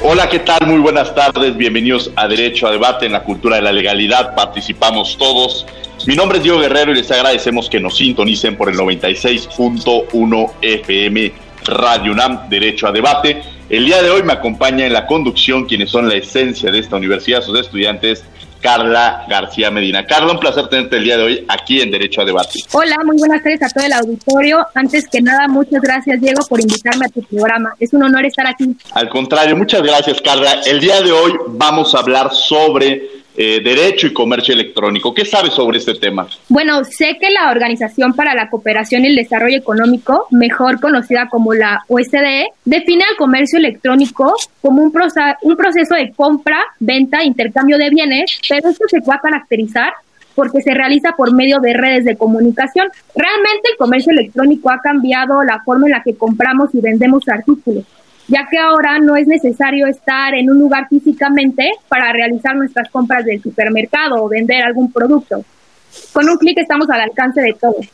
Hola, ¿qué tal? Muy buenas tardes. Bienvenidos a Derecho a Debate en la Cultura de la Legalidad. Participamos todos. Mi nombre es Diego Guerrero y les agradecemos que nos sintonicen por el 96.1 FM Radio UNAM Derecho a Debate. El día de hoy me acompaña en la conducción quienes son la esencia de esta universidad, sus estudiantes, Carla García Medina. Carla, un placer tenerte el día de hoy aquí en Derecho a Debate. Hola, muy buenas tardes a todo el auditorio. Antes que nada, muchas gracias, Diego, por invitarme a tu programa. Es un honor estar aquí. Al contrario, muchas gracias, Carla. El día de hoy vamos a hablar sobre eh, Derecho y Comercio Electrónico. ¿Qué sabes sobre este tema? Bueno, sé que la Organización para la Cooperación y el Desarrollo Económico, mejor conocida como la OSDE, define al comercio electrónico como un, un proceso de compra, venta, intercambio de bienes, pero esto se a caracterizar porque se realiza por medio de redes de comunicación. Realmente el comercio electrónico ha cambiado la forma en la que compramos y vendemos artículos ya que ahora no es necesario estar en un lugar físicamente para realizar nuestras compras del supermercado o vender algún producto. Con un clic estamos al alcance de todos.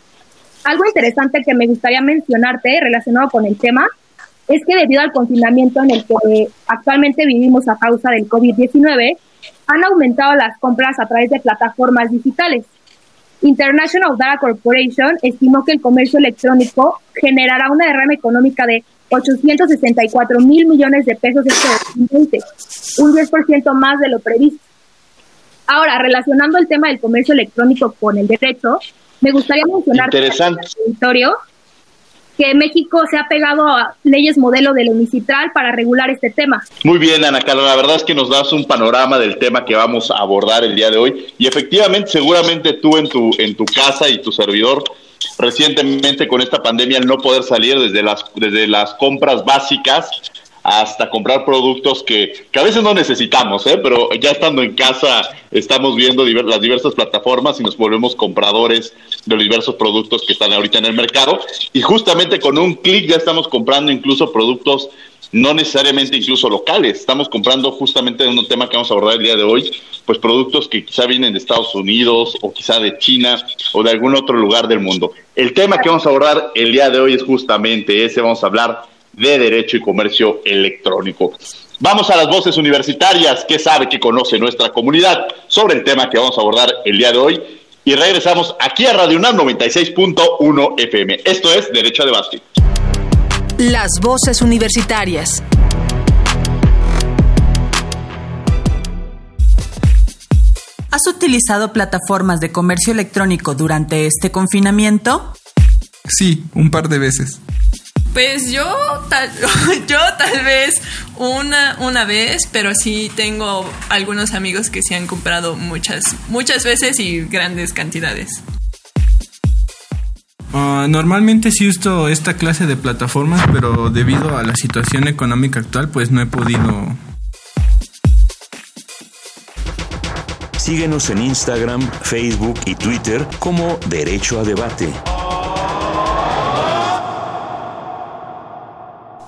Algo interesante que me gustaría mencionarte relacionado con el tema es que debido al confinamiento en el que actualmente vivimos a causa del COVID-19, han aumentado las compras a través de plataformas digitales. International Data Corporation estimó que el comercio electrónico generará una derrama económica de 864 mil millones de pesos este 2020, un 10% más de lo previsto. Ahora, relacionando el tema del comercio electrónico con el derecho, me gustaría mencionar Interesante. que México se ha pegado a leyes modelo del unicitral para regular este tema. Muy bien, Ana Carla, la verdad es que nos das un panorama del tema que vamos a abordar el día de hoy y efectivamente, seguramente tú en tu en tu casa y tu servidor recientemente con esta pandemia el no poder salir desde las, desde las compras básicas hasta comprar productos que, que a veces no necesitamos, ¿eh? pero ya estando en casa estamos viendo las diversas plataformas y nos volvemos compradores de los diversos productos que están ahorita en el mercado y justamente con un clic ya estamos comprando incluso productos no necesariamente incluso locales. Estamos comprando justamente en un tema que vamos a abordar el día de hoy, pues productos que quizá vienen de Estados Unidos o quizá de China o de algún otro lugar del mundo. El tema que vamos a abordar el día de hoy es justamente ese, vamos a hablar de derecho y comercio electrónico. Vamos a las voces universitarias, ¿qué sabe, qué conoce nuestra comunidad sobre el tema que vamos a abordar el día de hoy? Y regresamos aquí a Radio UNAM 96.1 FM. Esto es Derecho de Básquet. Las voces universitarias. ¿Has utilizado plataformas de comercio electrónico durante este confinamiento? Sí, un par de veces. Pues yo tal, yo tal vez una, una vez, pero sí tengo algunos amigos que se han comprado muchas, muchas veces y grandes cantidades. Ah, normalmente sí uso esta clase de plataformas, pero debido a la situación económica actual, pues no he podido. Síguenos en Instagram, Facebook y Twitter como Derecho a Debate.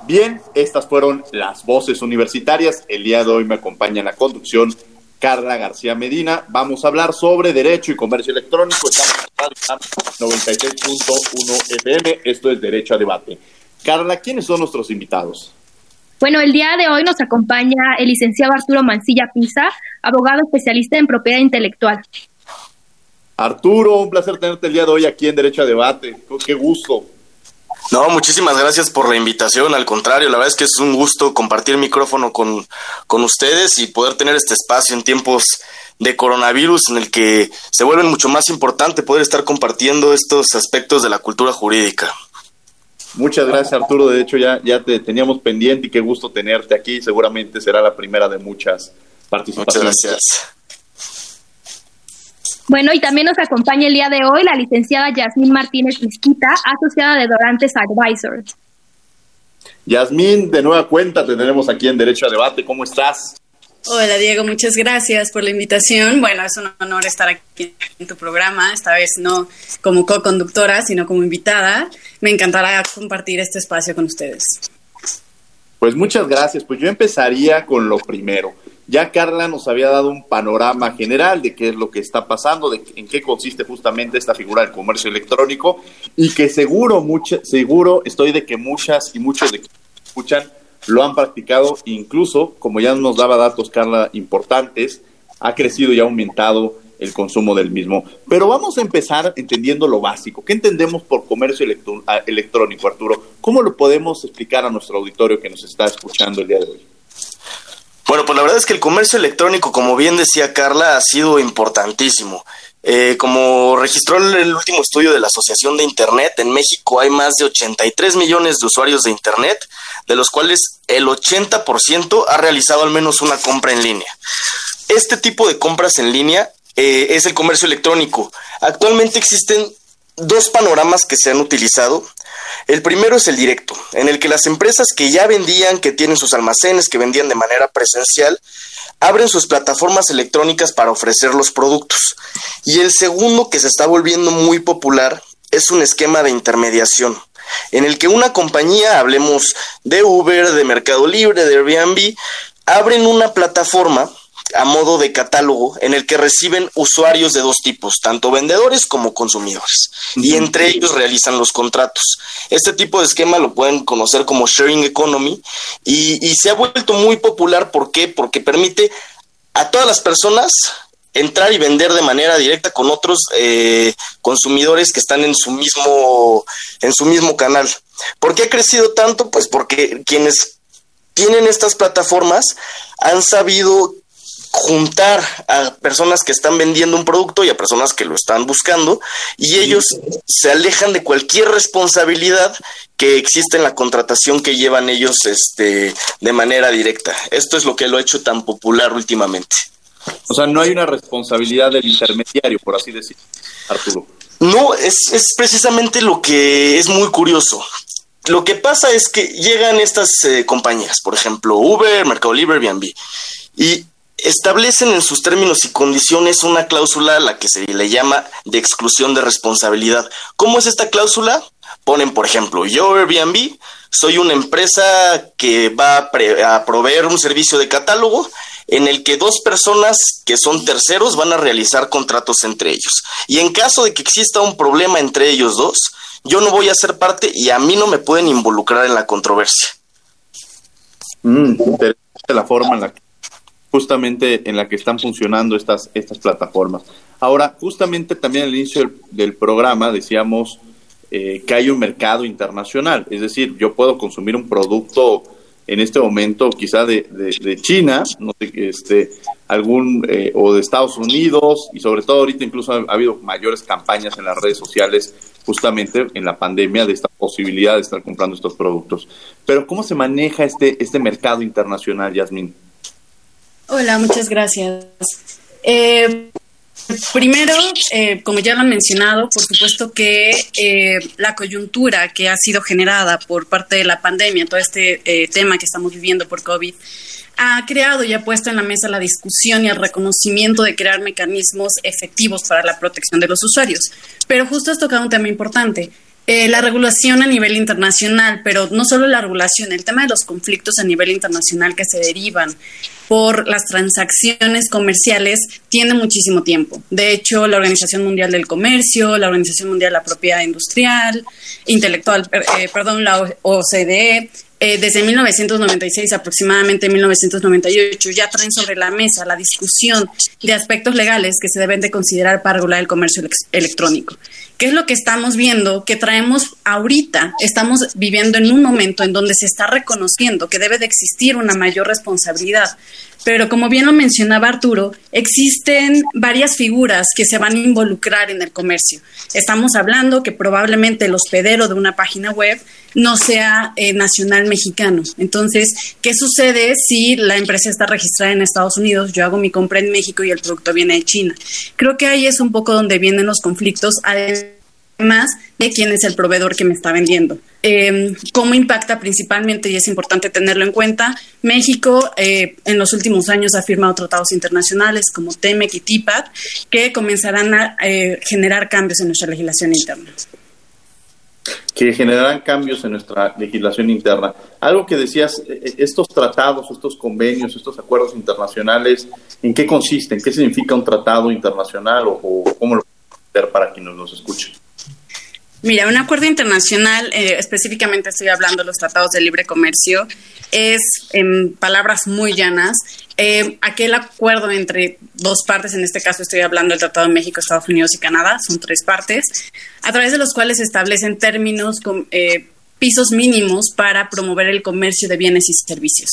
Bien, estas fueron las voces universitarias. El día de hoy me acompaña en la conducción Carla García Medina. Vamos a hablar sobre Derecho y Comercio Electrónico. Estamos en 96.1 FM. Esto es Derecho a Debate. Carla, ¿quiénes son nuestros invitados? Bueno, el día de hoy nos acompaña el licenciado Arturo Mancilla Pisa, abogado especialista en propiedad intelectual. Arturo, un placer tenerte el día de hoy aquí en Derecho a Debate. Qué gusto. No, muchísimas gracias por la invitación. Al contrario, la verdad es que es un gusto compartir micrófono con, con ustedes y poder tener este espacio en tiempos de coronavirus en el que se vuelve mucho más importante poder estar compartiendo estos aspectos de la cultura jurídica. Muchas gracias Arturo, de hecho ya, ya te teníamos pendiente y qué gusto tenerte aquí, seguramente será la primera de muchas participaciones. Muchas gracias. Bueno, y también nos acompaña el día de hoy la licenciada Yasmín Martínez Mezquita, asociada de Dorantes Advisors. Yasmín, de nueva cuenta te tenemos aquí en Derecho a Debate, ¿cómo estás? Hola Diego, muchas gracias por la invitación. Bueno, es un honor estar aquí en tu programa, esta vez no como co-conductora, sino como invitada. Me encantará compartir este espacio con ustedes. Pues muchas gracias. Pues yo empezaría con lo primero. Ya Carla nos había dado un panorama general de qué es lo que está pasando, de en qué consiste justamente esta figura del comercio electrónico y que seguro, mucho, seguro estoy de que muchas y muchos de que escuchan lo han practicado, incluso, como ya nos daba datos Carla importantes, ha crecido y ha aumentado el consumo del mismo. Pero vamos a empezar entendiendo lo básico. ¿Qué entendemos por comercio electrónico, Arturo? ¿Cómo lo podemos explicar a nuestro auditorio que nos está escuchando el día de hoy? Bueno, pues la verdad es que el comercio electrónico, como bien decía Carla, ha sido importantísimo. Eh, como registró el último estudio de la Asociación de Internet, en México hay más de 83 millones de usuarios de Internet, de los cuales el 80% ha realizado al menos una compra en línea. Este tipo de compras en línea eh, es el comercio electrónico. Actualmente existen dos panoramas que se han utilizado. El primero es el directo, en el que las empresas que ya vendían, que tienen sus almacenes, que vendían de manera presencial, abren sus plataformas electrónicas para ofrecer los productos. Y el segundo, que se está volviendo muy popular, es un esquema de intermediación, en el que una compañía, hablemos de Uber, de Mercado Libre, de Airbnb, abren una plataforma a modo de catálogo en el que reciben usuarios de dos tipos, tanto vendedores como consumidores, y entre ellos realizan los contratos. Este tipo de esquema lo pueden conocer como sharing economy y, se ha vuelto muy popular. ¿Por qué? Porque permite a todas las personas entrar y vender de manera directa con otros eh, consumidores que están en su mismo en su mismo canal. ¿Por qué ha crecido tanto? Pues porque quienes tienen estas plataformas han sabido juntar a personas que están vendiendo un producto y a personas que lo están buscando y ellos se alejan de cualquier responsabilidad que existe en la contratación que llevan ellos este de manera directa. Esto es lo que lo ha hecho tan popular últimamente. O sea, no hay una responsabilidad del intermediario, por así decir, Arturo. No, es, es precisamente lo que es muy curioso. Lo que pasa es que llegan estas eh, compañías, por ejemplo, Uber, Mercado Libre, Airbnb, y establecen en sus términos y condiciones una cláusula a la que se le llama de exclusión de responsabilidad. ¿Cómo es esta cláusula? Ponen, por ejemplo, yo Airbnb soy una empresa que va a, proveer un servicio de catálogo en el que dos personas que son terceros van a realizar contratos entre ellos. Y en caso de que exista un problema entre ellos dos, yo no voy a ser parte y a mí no me pueden involucrar en la controversia. Mm, interesante la forma en la que justamente en la que están funcionando estas, estas plataformas. Ahora, justamente también al inicio del, programa decíamos eh, que hay un mercado internacional, es decir, yo puedo consumir un producto en este momento quizá de, de, China, no sé, este, algún, eh, o de Estados Unidos, y sobre todo ahorita incluso ha, habido mayores campañas en las redes sociales justamente en la pandemia de esta posibilidad de estar comprando estos productos. Pero ¿cómo se maneja este, este mercado internacional, Yasmin? Hola, muchas gracias. Eh, primero, eh, como ya lo han mencionado, por supuesto que eh, la coyuntura que ha sido generada por parte de la pandemia, todo este tema que estamos viviendo por COVID, ha creado y ha puesto en la mesa la discusión y el reconocimiento de crear mecanismos efectivos para la protección de los usuarios. Pero justo has tocado un tema importante. La regulación a nivel internacional, pero no solo la regulación, el tema de los conflictos a nivel internacional que se derivan por las transacciones comerciales tiene muchísimo tiempo. De hecho, la Organización Mundial del Comercio, la Organización Mundial de la Propiedad Industrial, Intelectual, eh, perdón, la OCDE, eh, desde 1996 aproximadamente 1998 ya traen sobre la mesa la discusión de aspectos legales que se deben de considerar para regular el comercio electrónico. ¿Qué es lo que estamos viendo? Que traemos ahorita, estamos viviendo en un momento en donde se está reconociendo que debe de existir una mayor responsabilidad pero como bien lo mencionaba Arturo, existen varias figuras que se van a involucrar en el comercio. Estamos hablando que probablemente el hospedero de una página web no sea eh, nacional mexicano. Entonces, ¿qué sucede si la empresa está registrada en Estados Unidos? Yo hago mi compra en México y el producto viene de China. Creo que ahí es un poco donde vienen los conflictos más de quién es el proveedor que me está vendiendo. Eh, ¿Cómo impacta principalmente, y es importante tenerlo en cuenta? México eh, en los últimos años ha firmado tratados internacionales como TEMEC y TIPAD que comenzarán a eh, generar cambios en nuestra legislación interna. Que generarán cambios en nuestra legislación interna. Algo que decías, estos tratados, estos convenios, estos acuerdos internacionales, ¿en qué consisten? ¿Qué significa un tratado internacional o, cómo lo ver para quienes nos escuchen? Mira, un acuerdo internacional, eh, específicamente estoy hablando de los tratados de libre comercio, es, en palabras muy llanas, eh, aquel acuerdo entre dos partes, en este caso estoy hablando del Tratado de México, Estados Unidos y Canadá, son tres partes, a través de los cuales se establecen términos, con, eh, pisos mínimos para promover el comercio de bienes y servicios.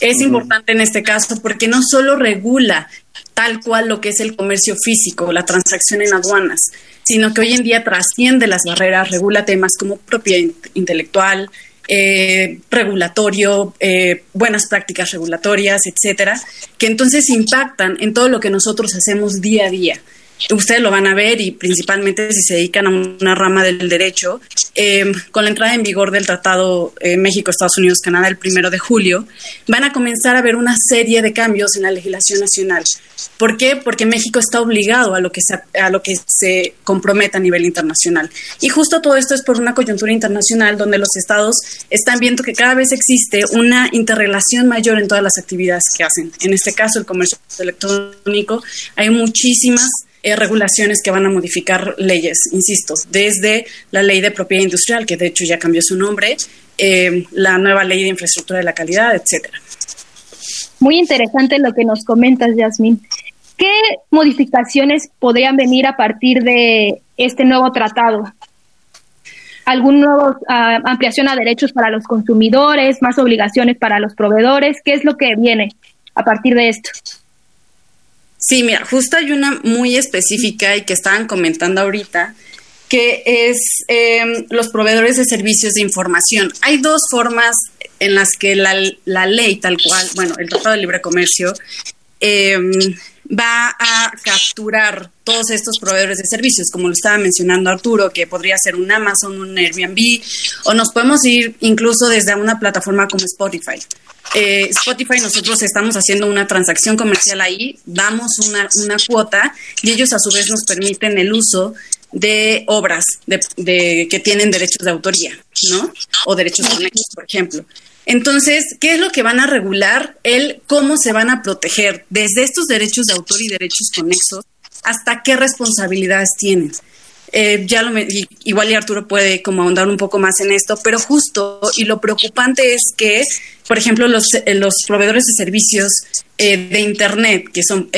Es importante en este caso porque no solo regula tal cual lo que es el comercio físico, la transacción en aduanas, sino que hoy en día trasciende las barreras, regula temas como propiedad intelectual, eh, regulatorio, eh, buenas prácticas regulatorias, etcétera, que entonces impactan en todo lo que nosotros hacemos día a día ustedes lo van a ver y principalmente si se dedican a una rama del derecho, eh, con la entrada en vigor del Tratado eh, México, Estados Unidos, Canadá el primero de julio, van a comenzar a ver una serie de cambios en la legislación nacional. ¿Por qué? Porque México está obligado a lo que se, a lo que se comprometa a nivel internacional. Y justo todo esto es por una coyuntura internacional donde los estados están viendo que cada vez existe una interrelación mayor en todas las actividades que hacen. En este caso, el comercio electrónico, hay muchísimas eh, regulaciones que van a modificar leyes, insisto, desde la ley de propiedad industrial, que de hecho ya cambió su nombre, eh, la nueva ley de infraestructura de la calidad, etcétera. Muy interesante lo que nos comentas, Yasmin. ¿Qué modificaciones podrían venir a partir de este nuevo tratado? ¿Algún nuevo ah, ampliación a derechos para los consumidores, más obligaciones para los proveedores? ¿Qué es lo que viene a partir de esto? Sí, mira, justo hay una muy específica y que estaban comentando ahorita, que es em, los proveedores de servicios de información. Hay dos formas en las que la, ley tal cual, bueno, el Tratado de Libre Comercio, em, va a capturar todos estos proveedores de servicios, como lo estaba mencionando Arturo, que podría ser un Amazon, un Airbnb, o nos podemos ir incluso desde una plataforma como Spotify. Eh, Spotify nosotros estamos haciendo una transacción comercial ahí, damos una, una, cuota y ellos a su vez nos permiten el uso de obras de, que tienen derechos de autoría, ¿no? O derechos conexos, por ejemplo. Entonces, ¿qué es lo que van a regular? El cómo se van a proteger desde estos derechos de autor y derechos conexos hasta qué responsabilidades tienen. Eh, ya lo igual y Arturo puede como ahondar un poco más en esto, pero justo y lo preocupante es que, por ejemplo, los, eh, los proveedores de servicios eh, de Internet, que son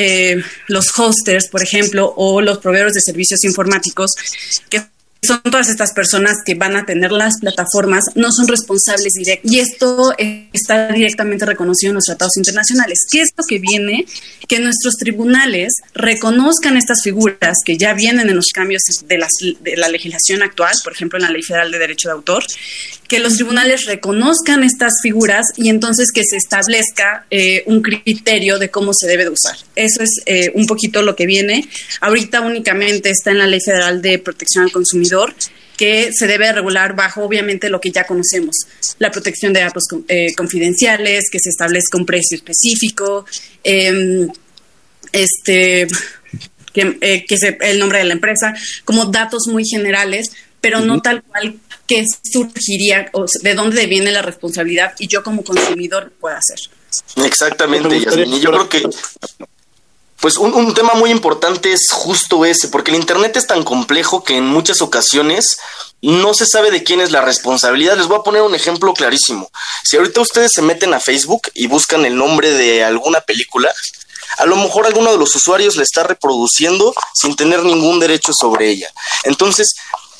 los hosters, por ejemplo, o los proveedores de servicios informáticos, que son todas estas personas que van a tener las plataformas, no son responsables directos. Y esto está directamente reconocido en los tratados internacionales. ¿Qué es lo que viene? Que nuestros tribunales reconozcan estas figuras que ya vienen en los cambios de, de la legislación actual, por ejemplo, en la Ley Federal de Derecho de Autor, que los tribunales reconozcan estas figuras y entonces que se establezca eh, un criterio de cómo se debe de usar. Eso es eh, un poquito lo que viene. Ahorita únicamente está en la Ley Federal de Protección al Consumidor que se debe regular bajo obviamente lo que ya conocemos, la protección de datos eh, confidenciales, que se establezca un precio específico, em, este, que, que se, el nombre de la empresa, como datos muy generales, pero no tal cual qué surgiría o de dónde viene la responsabilidad y yo como consumidor puedo hacer. Exactamente, Yasmin. Y yo creo que pues un, un, tema muy importante es justo ese, porque el Internet es tan complejo que en muchas ocasiones no se sabe de quién es la responsabilidad. Les voy a poner un ejemplo clarísimo. Si ahorita ustedes se meten a Facebook y buscan el nombre de alguna película, a lo mejor alguno de los usuarios la está reproduciendo sin tener ningún derecho sobre ella. Entonces,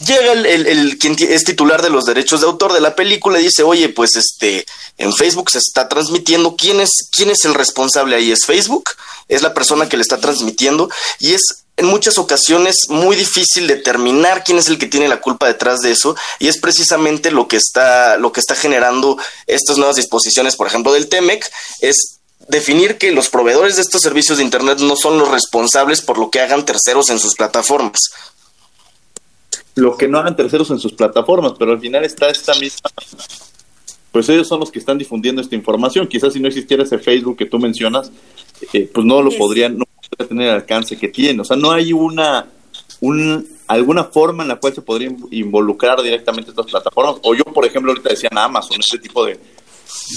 llega el, quien es titular de los derechos de autor de la película y dice, oye, pues este, en Facebook se está transmitiendo, ¿quién es, quién es el responsable ahí? ¿Es Facebook? Es la persona que le está transmitiendo y es en muchas ocasiones muy difícil determinar quién es el que tiene la culpa detrás de eso y es precisamente lo que está lo que está generando estas nuevas disposiciones, por ejemplo, del TEMEC es definir que los proveedores de estos servicios de internet no son los responsables por lo que hagan terceros en sus plataformas. Lo que no hagan terceros en sus plataformas, pero al final está esta misma pues ellos son los que están difundiendo esta información. Quizás si no existiera ese Facebook que tú mencionas, eh, pues no lo podrían, no podría tener el alcance que tiene. O sea, no hay una, un, alguna forma en la cual se podría involucrar directamente estas plataformas. O yo, por ejemplo, ahorita decían Amazon, este tipo de...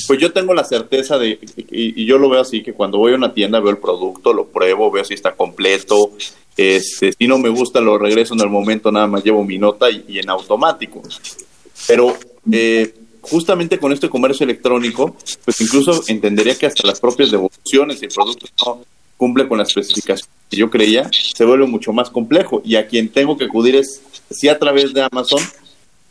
Pues yo tengo la certeza de, y, yo lo veo así, que cuando voy a una tienda veo el producto, lo pruebo, veo si está completo, este, si no me gusta lo regreso en el momento, nada más llevo mi nota y, en automático. Pero eh, justamente con este comercio electrónico, pues incluso entendería que hasta las propias devoluciones, y el producto no cumple con las especificaciones que yo creía, se vuelve mucho más complejo. Y a quien tengo que acudir es sí a través de Amazon,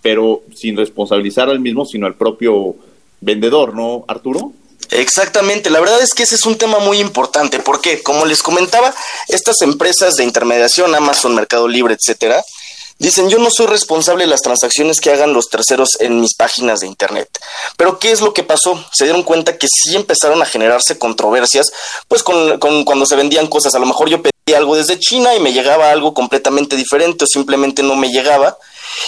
pero sin responsabilizar al mismo, sino al propio vendedor, ¿no, Arturo? Exactamente, la verdad es que ese es un tema muy importante, porque como les comentaba, estas empresas de intermediación, Amazon, Mercado Libre, etcétera, Dicen, yo no soy responsable de las transacciones que hagan los terceros en mis páginas de Internet. Pero ¿qué es lo que pasó? Se dieron cuenta que sí empezaron a generarse controversias, pues con, cuando se vendían cosas. A lo mejor yo pedí algo desde China y me llegaba algo completamente diferente o simplemente no me llegaba.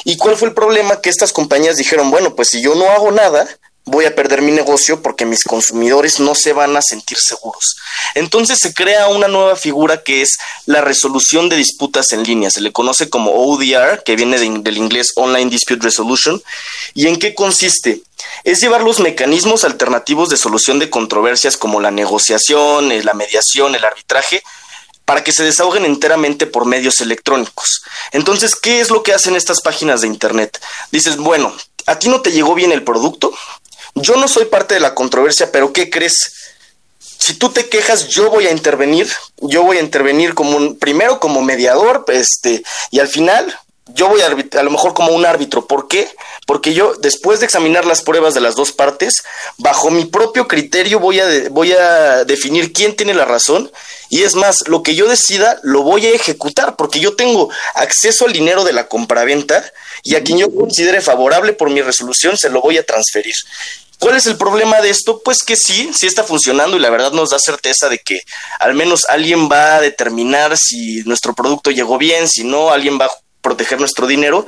¿Y cuál fue el problema? Que estas compañías dijeron, bueno, pues si yo no hago nada, voy a perder mi negocio porque mis consumidores no se van a sentir seguros. Entonces se crea una nueva figura que es la resolución de disputas en línea. Se le conoce como ODR, que viene del inglés Online Dispute Resolution. ¿Y en qué consiste? Es llevar los mecanismos alternativos de solución de controversias como la negociación, eh, la mediación, el arbitraje, para que se desahoguen enteramente por medios electrónicos. Entonces, ¿qué es lo que hacen estas páginas de Internet? Dices, bueno, a ti no te llegó bien el producto, yo no soy parte de la controversia, pero ¿qué crees? Si tú te quejas, yo voy a intervenir, yo voy a intervenir como un, primero como mediador, este, y al final yo voy a, a lo mejor como un árbitro. ¿Por qué? Porque yo, después de examinar las pruebas de las dos partes, bajo mi propio criterio voy a, voy a definir quién tiene la razón. Y es más, lo que yo decida lo voy a ejecutar, porque yo tengo acceso al dinero de la compraventa y a quien yo considere favorable por mi resolución se lo voy a transferir. ¿Cuál es el problema de esto? Pues que sí, sí está funcionando y la verdad nos da certeza de que al menos alguien va a determinar si nuestro producto llegó bien, si no, alguien va a proteger nuestro dinero,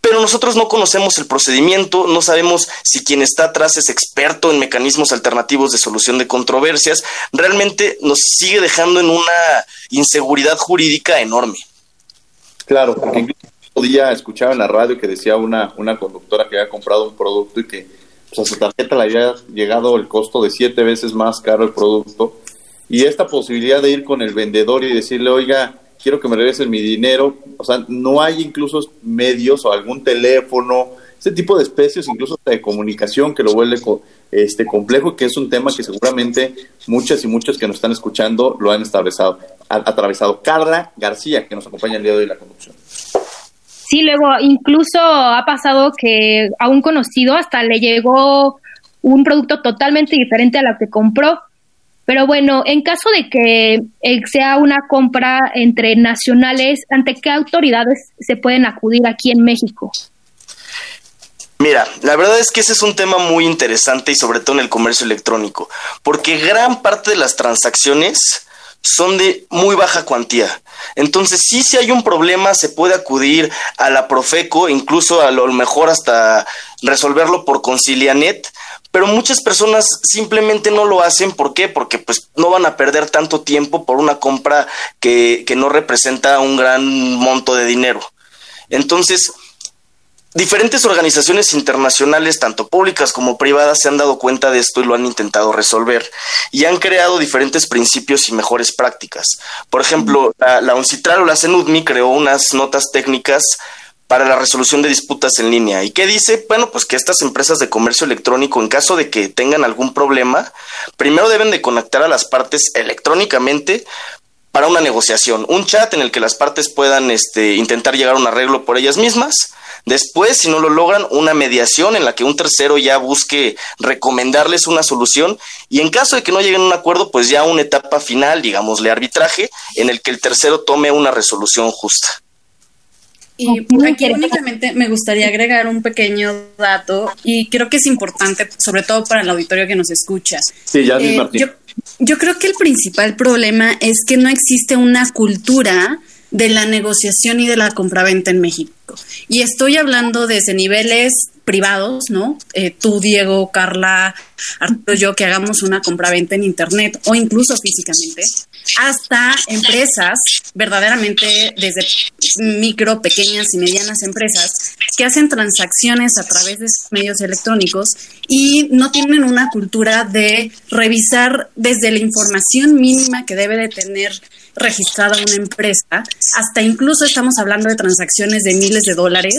pero nosotros no conocemos el procedimiento, no sabemos si quien está atrás es experto en mecanismos alternativos de solución de controversias, realmente nos sigue dejando en una inseguridad jurídica enorme. Claro, porque incluso día escuchaba en la radio que decía una, una conductora que había comprado un producto y que pues a su tarjeta le había llegado el costo de siete veces más caro el producto. Y esta posibilidad de ir con el vendedor y decirle, oiga, quiero que me regresen mi dinero, o sea, no hay incluso medios o algún teléfono, ese tipo de especies, incluso de comunicación que lo vuelve este complejo, que es un tema que seguramente muchas y muchos que nos están escuchando lo han atravesado. atravesado. Carla García, que nos acompaña el día de hoy en la conducción. Sí, luego incluso ha pasado que a un conocido hasta le llegó un producto totalmente diferente a lo que compró. Pero bueno, en caso de que eh, sea una compra entre nacionales, ¿ante qué autoridades se pueden acudir aquí en México? Mira, la verdad es que ese es un tema muy interesante y sobre todo en el comercio electrónico, porque gran parte de las transacciones son de muy baja cuantía. Entonces, sí, si hay un problema, se puede acudir a la Profeco, incluso a lo mejor hasta resolverlo por Concilianet, pero muchas personas simplemente no lo hacen. ¿Por qué? Porque pues no van a perder tanto tiempo por una compra que, que no representa un gran monto de dinero. Entonces, Diferentes organizaciones internacionales, tanto públicas como privadas, se han dado cuenta de esto y lo han intentado resolver y han creado diferentes principios y mejores prácticas. Por ejemplo, la, la UNCITRAL o la CENUDMI creó unas notas técnicas para la resolución de disputas en línea. ¿Y qué dice? Bueno, pues que estas empresas de comercio electrónico, en caso de que tengan algún problema, primero deben de conectar a las partes electrónicamente para una negociación, un chat en el que las partes puedan este, intentar llegar a un arreglo por ellas mismas. Después, si no lo logran, una mediación en la que un tercero ya busque recomendarles una solución y en caso de que no lleguen a un acuerdo, pues ya una etapa final, digámosle arbitraje, en el que el tercero tome una resolución justa. Y aquí únicamente me gustaría agregar un pequeño dato y creo que es importante, sobre todo para el auditorio que nos escucha. Sí, ya Eh, yo, yo creo que el principal problema es que no existe una cultura de la negociación y de la compraventa en México. Y estoy hablando desde niveles privados, ¿no? Eh, tú, Diego, Carla, Arturo, yo, que hagamos una compraventa en Internet o incluso físicamente, hasta empresas, verdaderamente desde micro, pequeñas y medianas empresas, que hacen transacciones a través de medios electrónicos y no tienen una cultura de revisar desde la información mínima que debe de tener registrada una empresa, hasta incluso estamos hablando de transacciones de miles de dólares,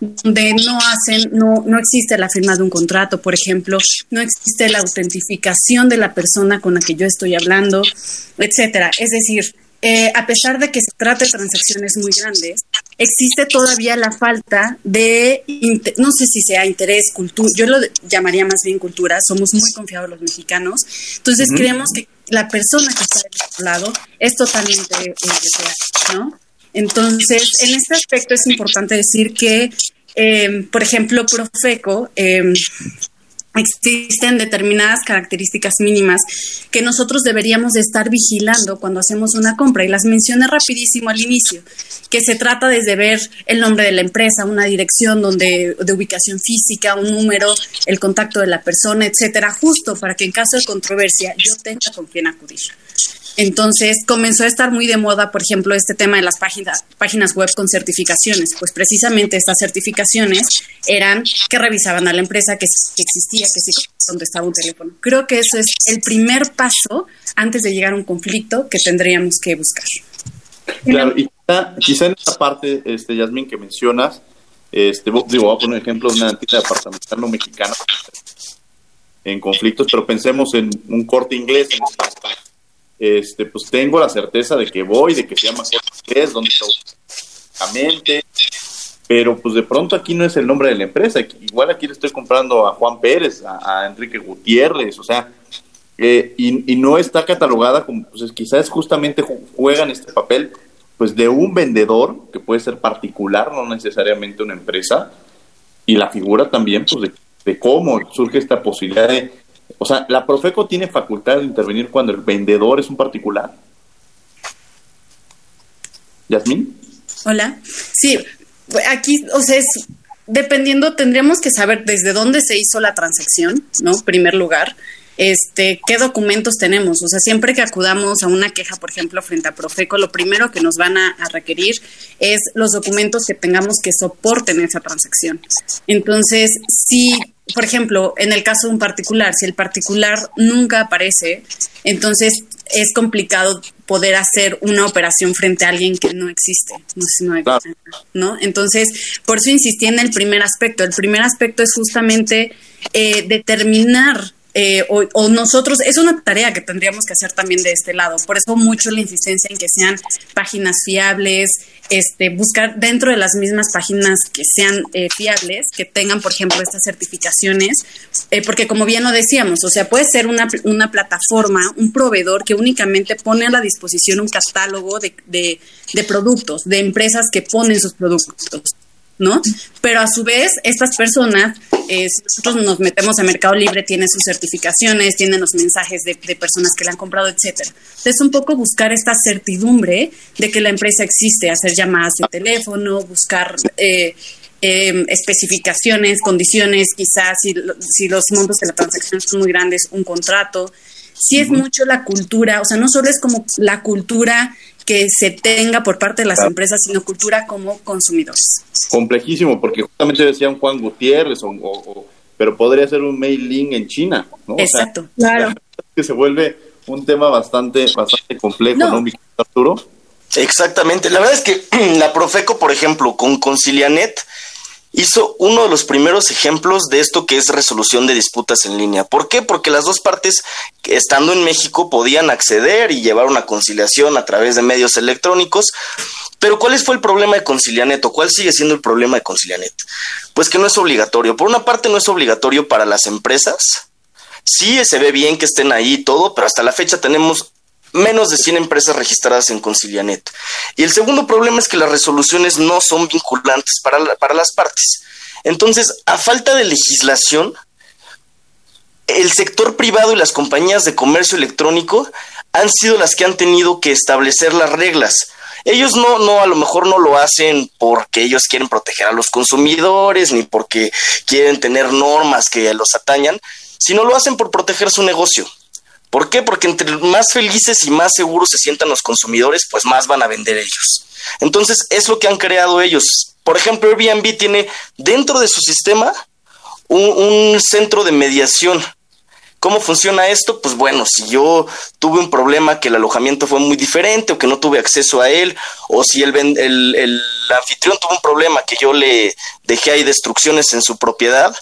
donde no hacen, no, no existe la firma de un contrato, por ejemplo, no existe la autentificación de la persona con la que yo estoy hablando, etcétera. Es decir, eh, a pesar de que se trata de transacciones muy grandes, existe todavía la falta de, no sé si sea interés, cultura, yo lo llamaría más bien cultura, somos muy confiados los mexicanos, entonces creemos que la persona que está del otro lado es totalmente eh, ¿no? Entonces, en este aspecto es importante decir que, eh, por ejemplo, Profeco, eh, existen determinadas características mínimas que nosotros deberíamos de estar vigilando cuando hacemos una compra y las mencioné rapidísimo al inicio, que se trata desde ver el nombre de la empresa, una dirección donde de ubicación física, un número, el contacto de la persona, etcétera, justo para que en caso de controversia yo tenga con quién acudir. Entonces comenzó a estar muy de moda, por ejemplo, este tema de las páginas, páginas web con certificaciones. Pues precisamente estas certificaciones eran que revisaban a la empresa, que, que existía, que sí contestaba un teléfono. Creo que eso es el primer paso antes de llegar a un conflicto que tendríamos que buscar. Claro, y quizá, quizá en esta parte, este, Yasmin, que mencionas, este, digo, voy a poner ejemplo de una tienda departamental no mexicana en conflictos, pero pensemos en un corte inglés. En caso. Este, pues tengo la certeza de que voy, de que se llama corte inglés, donde físicamente, pero pues de pronto aquí no es el nombre de la empresa. Igual aquí le estoy comprando a Juan Pérez, a, Enrique Gutiérrez, o sea, eh, y, no está catalogada como, pues es- quizás justamente ju- juegan este papel pues de un vendedor, que puede ser particular, no necesariamente una empresa, y la figura también pues de, de cómo surge esta posibilidad de, o sea, la Profeco tiene facultad de intervenir cuando el vendedor es un particular. Yasmín. Hola. Sí, aquí, o sea, es dependiendo, tendríamos que saber desde dónde se hizo la transacción, ¿no? Primer lugar. Este, qué documentos tenemos. O sea, siempre que acudamos a una queja, por ejemplo, frente a Profeco, lo primero que nos van a, a requerir es los documentos que tengamos que soporten esa transacción. Entonces, si, por ejemplo, en el caso de un particular, si el particular nunca aparece, entonces es complicado poder hacer una operación frente a alguien que no existe. No sé si me voy a entender, ¿no? Entonces, por eso insistí en el primer aspecto. El primer aspecto es justamente eh, determinar eh, o, o nosotros, es una tarea que tendríamos que hacer también de este lado. Por eso mucho la insistencia en que sean páginas fiables, este, buscar dentro de las mismas páginas que sean eh, fiables, que tengan, por ejemplo, estas certificaciones, eh, porque como bien lo decíamos, o sea, puede ser una, una plataforma, un proveedor que únicamente pone a la disposición un catálogo de, de, de productos, de empresas que ponen sus productos. ¿No? Pero a su vez, estas personas, eh, si nosotros nos metemos a Mercado Libre, tienen sus certificaciones, tienen los mensajes de, de personas que la han comprado, etcétera. Entonces, un poco buscar esta certidumbre de que la empresa existe, hacer llamadas de teléfono, buscar eh, eh, especificaciones, condiciones, quizás si, si los montos de la transacción son muy grandes, un contrato. Sí es mucho la cultura, o sea, no solo es como la cultura que se tenga por parte de las Claro. empresas, sino cultura como consumidores. complejísimo, porque justamente decía un Juan Gutiérrez, o, o- o- pero podría ser un mailing en China, ¿no? O sea, Exacto, claro. que se vuelve un tema bastante, bastante complejo, No. ¿no, Arturo? Exactamente. La verdad es que la Profeco, por ejemplo, con Concilianet, hizo uno de los primeros ejemplos de esto que es resolución de disputas en línea. ¿Por qué? Porque las dos partes, estando en México, podían acceder y llevar una conciliación a través de medios electrónicos. Pero ¿cuál fue el problema de Concilianet o cuál sigue siendo el problema de Concilianet? Pues que no es obligatorio. Por una parte no es obligatorio para las empresas. Sí se ve bien que estén ahí y todo, pero hasta la fecha tenemos menos de 100 empresas registradas en Concilianet. Y el segundo problema es que las resoluciones no son vinculantes para, para las partes. Entonces, a falta de legislación, el sector privado y las compañías de comercio electrónico han sido las que han tenido que establecer las reglas. Ellos no, no, a lo mejor no lo hacen porque ellos quieren proteger a los consumidores, ni porque quieren tener normas que los atañan, sino lo hacen por proteger su negocio. ¿Por qué? Porque entre más felices y más seguros se sientan los consumidores, pues más van a vender ellos. Entonces, es lo que han creado ellos. Por ejemplo, Airbnb tiene dentro de su sistema un, centro de mediación. ¿Cómo funciona esto? Pues bueno, si yo tuve un problema que el alojamiento fue muy diferente o que no tuve acceso a él, o si el, el, anfitrión tuvo un problema que yo le dejé ahí destrucciones en su propiedad,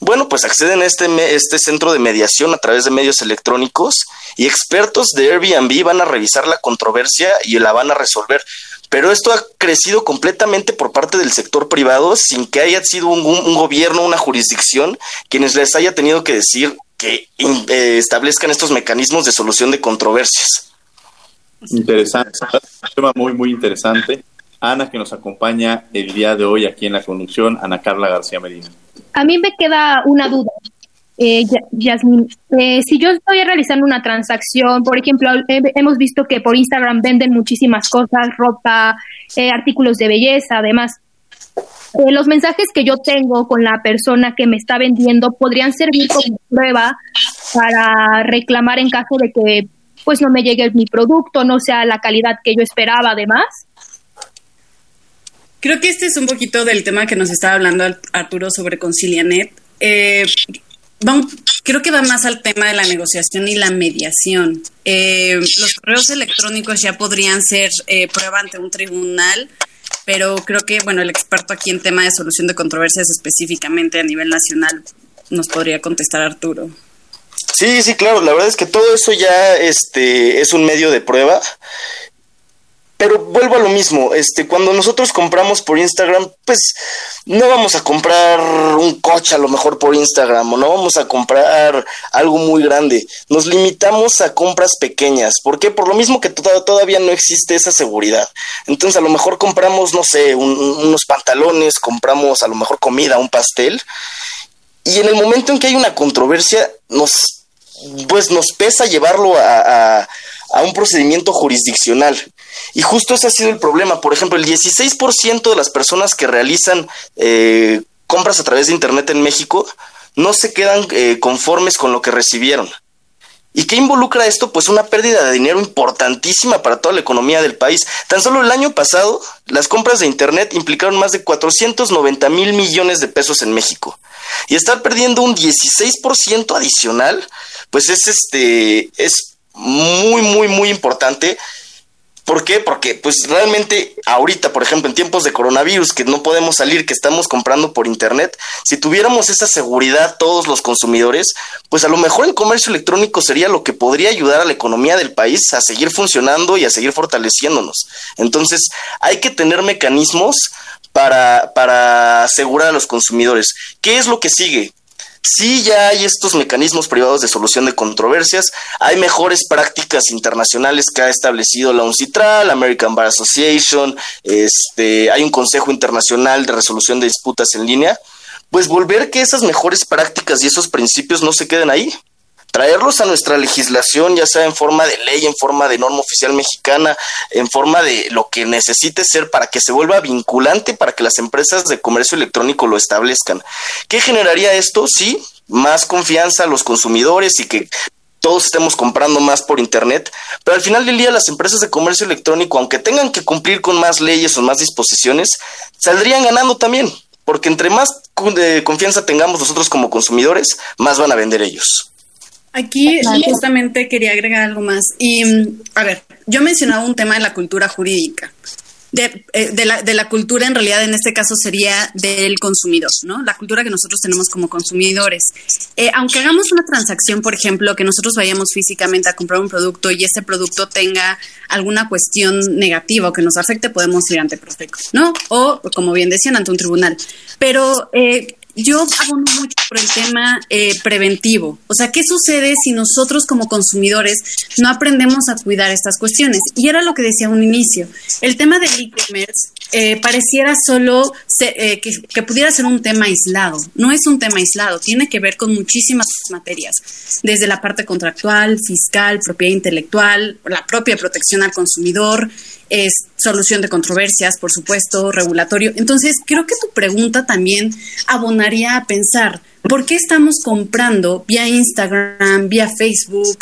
bueno, pues acceden a este, este centro de mediación a través de medios electrónicos y expertos de Airbnb van a revisar la controversia y la van a resolver. Pero esto ha crecido completamente por parte del sector privado sin que haya sido un, gobierno, una jurisdicción, quienes les haya tenido que decir que eh, establezcan estos mecanismos de solución de controversias. Interesante, un tema muy, muy interesante. Ana, que nos acompaña el día de hoy aquí en la conducción, Ana Carla García Medina. A mí me queda una duda, eh, Yasmin. Eh, si yo estoy realizando una transacción, por ejemplo, hemos visto que por Instagram venden muchísimas cosas, ropa, eh, artículos de belleza, además. Eh, los mensajes que yo tengo con la persona que me está vendiendo podrían servir como prueba para reclamar en caso de que pues no me llegue mi producto, no sea la calidad que yo esperaba, además. Creo que este es un poquito del tema que nos estaba hablando Arturo sobre Concilianet. Eh, creo que va más al tema de la negociación y la mediación. Eh, los correos electrónicos ya podrían ser eh, prueba ante un tribunal, pero creo que, bueno, el experto aquí en tema de solución de controversias específicamente a nivel nacional nos podría contestar Arturo. Sí, sí, claro, la verdad es que todo eso ya este, es un medio de prueba pero vuelvo a lo mismo, este, cuando nosotros compramos por Instagram, pues no vamos a comprar un coche a lo mejor por Instagram o no vamos a comprar algo muy grande. Nos limitamos a compras pequeñas. ¿Por qué? Por lo mismo que todavía no existe esa seguridad. Entonces a lo mejor compramos, no sé, unos pantalones, compramos a lo mejor comida, un pastel. Y en el momento en que hay una controversia, nos, pues nos pesa llevarlo a un procedimiento jurisdiccional. Y justo ese ha sido el problema. Por ejemplo, el 16% de las personas que realizan eh, compras a través de Internet en México no se quedan eh, conformes con lo que recibieron. ¿Y qué involucra esto? Pues una pérdida de dinero importantísima para toda la economía del país. Tan solo el año pasado, las compras de Internet implicaron más de 490 mil millones de pesos en México. Y estar perdiendo un 16% adicional, pues es este, es muy, muy, muy importante ¿Por qué? Porque pues realmente ahorita, por ejemplo, en tiempos de coronavirus, que no podemos salir, que estamos comprando por internet, si tuviéramos esa seguridad todos los consumidores, pues a lo mejor el comercio electrónico sería lo que podría ayudar a la economía del país a seguir funcionando y a seguir fortaleciéndonos. Entonces, hay que tener mecanismos para, para asegurar a los consumidores. ¿Qué es lo que sigue? Sí, ya hay estos mecanismos privados de solución de controversias, hay mejores prácticas internacionales que ha establecido la UNCITRAL, American Bar Association, este, hay un Consejo Internacional de Resolución de Disputas en línea, pues volver que esas mejores prácticas y esos principios no se queden ahí, traerlos a nuestra legislación, ya sea en forma de ley, en forma de norma oficial mexicana, en forma de lo que necesite ser para que se vuelva vinculante para que las empresas de comercio electrónico lo establezcan. ¿Qué generaría esto? Sí, más confianza a los consumidores y que todos estemos comprando más por internet, pero al final del día las empresas de comercio electrónico, aunque tengan que cumplir con más leyes o más disposiciones, saldrían ganando también, porque entre más eh, confianza tengamos nosotros como consumidores, más van a vender ellos. Aquí justamente quería agregar algo más. Y, a ver, yo mencionaba un tema de la cultura jurídica. de, eh, de, la, de, la, cultura, en realidad en este caso sería del consumidor, ¿no? La cultura que nosotros tenemos como consumidores. Eh, aunque hagamos una transacción, por ejemplo, que nosotros vayamos físicamente a comprar un producto y ese producto tenga alguna cuestión negativa o que nos afecte, podemos ir ante Profeco, ¿no? O, como bien decían, ante un tribunal. Pero eh, yo abono mucho por el tema eh, preventivo. O sea, ¿qué sucede si nosotros como consumidores no aprendemos a cuidar estas cuestiones? Y era lo que decía un inicio. El tema del e-commerce eh, pareciera solo eh, que, que, pudiera ser un tema aislado. No es un tema aislado, tiene que ver con muchísimas materias, desde la parte contractual, fiscal, propiedad intelectual, la propia protección al consumidor, es solución de controversias, por supuesto, regulatorio. Entonces, creo que tu pregunta también abonaría a pensar, ¿por qué estamos comprando vía Instagram, vía Facebook,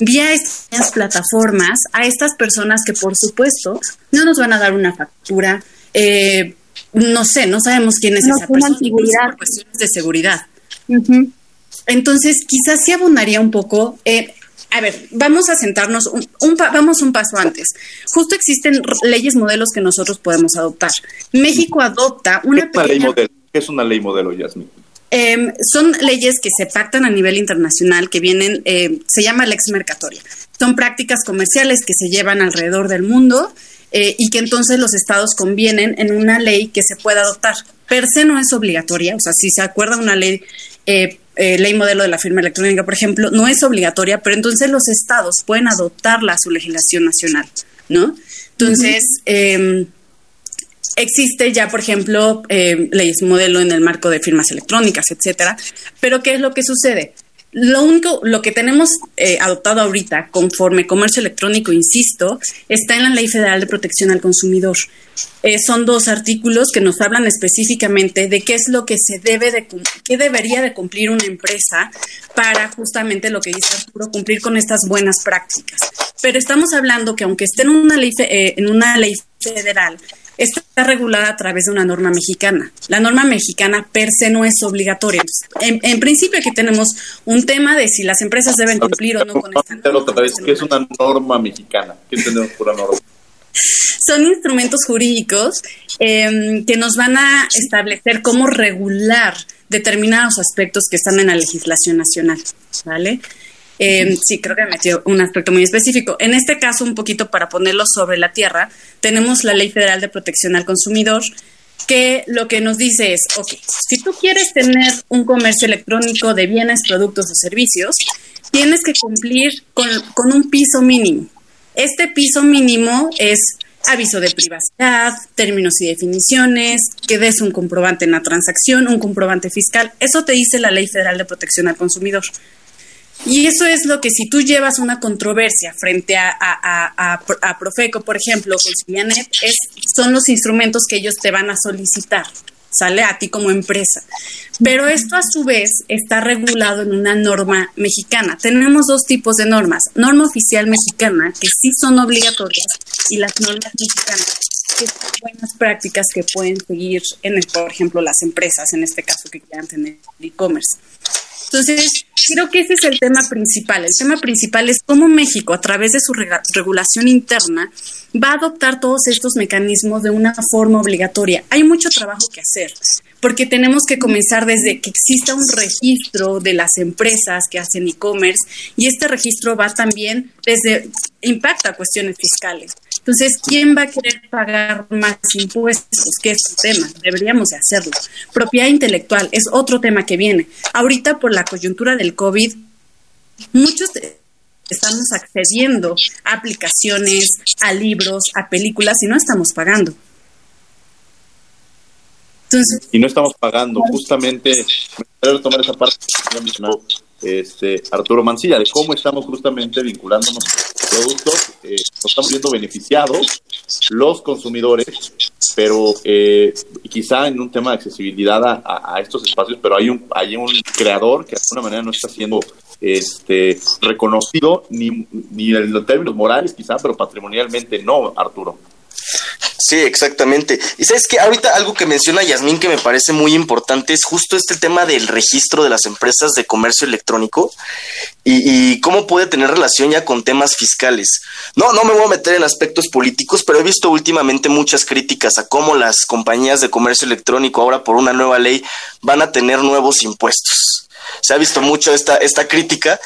vía estas plataformas a estas personas que, por supuesto, no nos van a dar una factura? Eh, no sé, no sabemos quién es esa persona, por cuestiones de seguridad. Entonces, quizás sí abonaría un poco. Eh, a ver, vamos a sentarnos, un, vamos un paso antes. Justo existen leyes modelos que nosotros podemos adoptar. México adopta una ¿Qué, ley modelo? ¿Qué es una ley modelo, Yasmin? Eh, son leyes que se pactan a nivel internacional, que vienen, eh, se llama lex mercatoria. Son prácticas comerciales que se llevan alrededor del mundo eh, y que entonces los estados convienen en una ley que se pueda adoptar. Per se no es obligatoria, o sea, si se acuerda una ley eh, eh, ley modelo de la firma electrónica, por ejemplo, no es obligatoria, pero entonces los estados pueden adoptarla a su legislación nacional, ¿no? Entonces, em, existe ya, por ejemplo, eh, leyes modelo en el marco de firmas electrónicas, etcétera, pero ¿qué es lo que sucede? Lo único, lo que tenemos eh, adoptado ahorita, conforme comercio electrónico, insisto, está en la Ley Federal de Protección al Consumidor. Eh, son dos artículos que nos hablan específicamente de qué es lo que se debe de qué debería de cumplir una empresa para justamente lo que dice Arturo, cumplir con estas buenas prácticas. Pero estamos hablando que aunque esté en una ley, eh, en una ley federal, está regulada a través de una norma mexicana. La norma mexicana per se no es obligatoria. En, principio aquí tenemos un tema de si las empresas deben cumplir o no con esta norma. ¿Qué es una norma mexicana? ¿Qué entendemos por la norma? Son instrumentos jurídicos em, que nos van a establecer cómo regular determinados aspectos que están en la legislación nacional, ¿vale? Eh, sí, creo que metió un aspecto muy específico. En este caso, un poquito para ponerlo sobre la tierra, tenemos la Ley Federal de Protección al Consumidor, que lo que nos dice es, ok, si tú quieres tener un comercio electrónico de bienes, productos o servicios, tienes que cumplir con, con un piso mínimo. Este piso mínimo es aviso de privacidad, términos y definiciones, que des un comprobante en la transacción, un comprobante fiscal. Eso te dice la Ley Federal de Protección al Consumidor. Y eso es lo que si tú llevas una controversia frente a, a, Profeco, por ejemplo, con Silianet, es, son los instrumentos que ellos te van a solicitar, sale a ti como empresa. Pero esto a su vez está regulado en una norma mexicana. Tenemos dos tipos de normas. Norma oficial mexicana, que sí son obligatorias, y las normas mexicanas, que son buenas prácticas que pueden seguir, en por ejemplo, las empresas, en este caso que quieran tener e-commerce. Entonces, creo que ese es el tema principal. El tema principal es cómo México, a través de su regulación interna, va a adoptar todos estos mecanismos de una forma obligatoria. Hay mucho trabajo que hacer, porque tenemos que comenzar desde que exista un registro de las empresas que hacen e-commerce y este registro va también desde, impacta cuestiones fiscales. Entonces, ¿quién va a querer pagar más impuestos? Que es un tema, deberíamos de hacerlo. Propiedad intelectual es otro tema que viene. Ahorita por la coyuntura del COVID, muchos estamos accediendo a aplicaciones, a libros, a películas y no estamos pagando. Entonces, y no estamos pagando, justamente, me gustaría retomar esa parte que este, Arturo Mancilla, de cómo estamos justamente vinculándonos a productos, eh, nos estamos viendo beneficiados los consumidores, pero eh, quizá en un tema de accesibilidad a, estos espacios, pero hay un, hay un creador que de alguna manera no está siendo este, reconocido, ni, ni en términos morales quizá, pero patrimonialmente no, Arturo. Sí, exactamente. Y sabes que ahorita algo que menciona Yasmín que me parece muy importante es justo este tema del registro de las empresas de comercio electrónico y, cómo puede tener relación ya con temas fiscales. No, no me voy a meter en aspectos políticos, pero he visto últimamente muchas críticas a cómo las compañías de comercio electrónico ahora por una nueva ley van a tener nuevos impuestos. Se ha visto mucho esta, esta crítica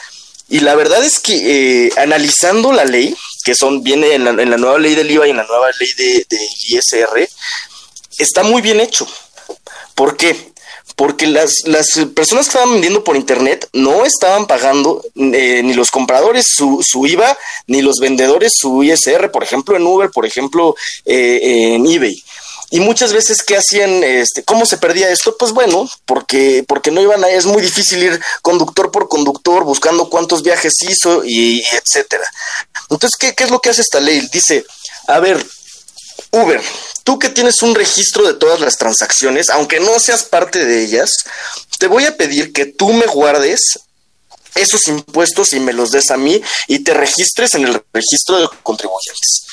y la verdad es que eh, analizando la ley, que son viene en la, en la, nueva ley del IVA y en la nueva ley de, ISR, está muy bien hecho. ¿Por qué? Porque las, las personas que estaban vendiendo por internet no estaban pagando eh, ni los compradores su, su, IVA, ni los vendedores su ISR, por ejemplo en Uber, por ejemplo eh, en eBay. Y muchas veces, ¿qué hacían? Este, ¿Cómo se perdía esto? Pues bueno, porque, porque no iban a, es muy difícil ir conductor por conductor buscando cuántos viajes hizo y, etcétera. Entonces, ¿qué, ¿qué es lo que hace esta ley? Dice, a ver, Uber, tú que tienes un registro de todas las transacciones, aunque no seas parte de ellas, te voy a pedir que tú me guardes esos impuestos y me los des a mí y te registres en el registro de contribuyentes.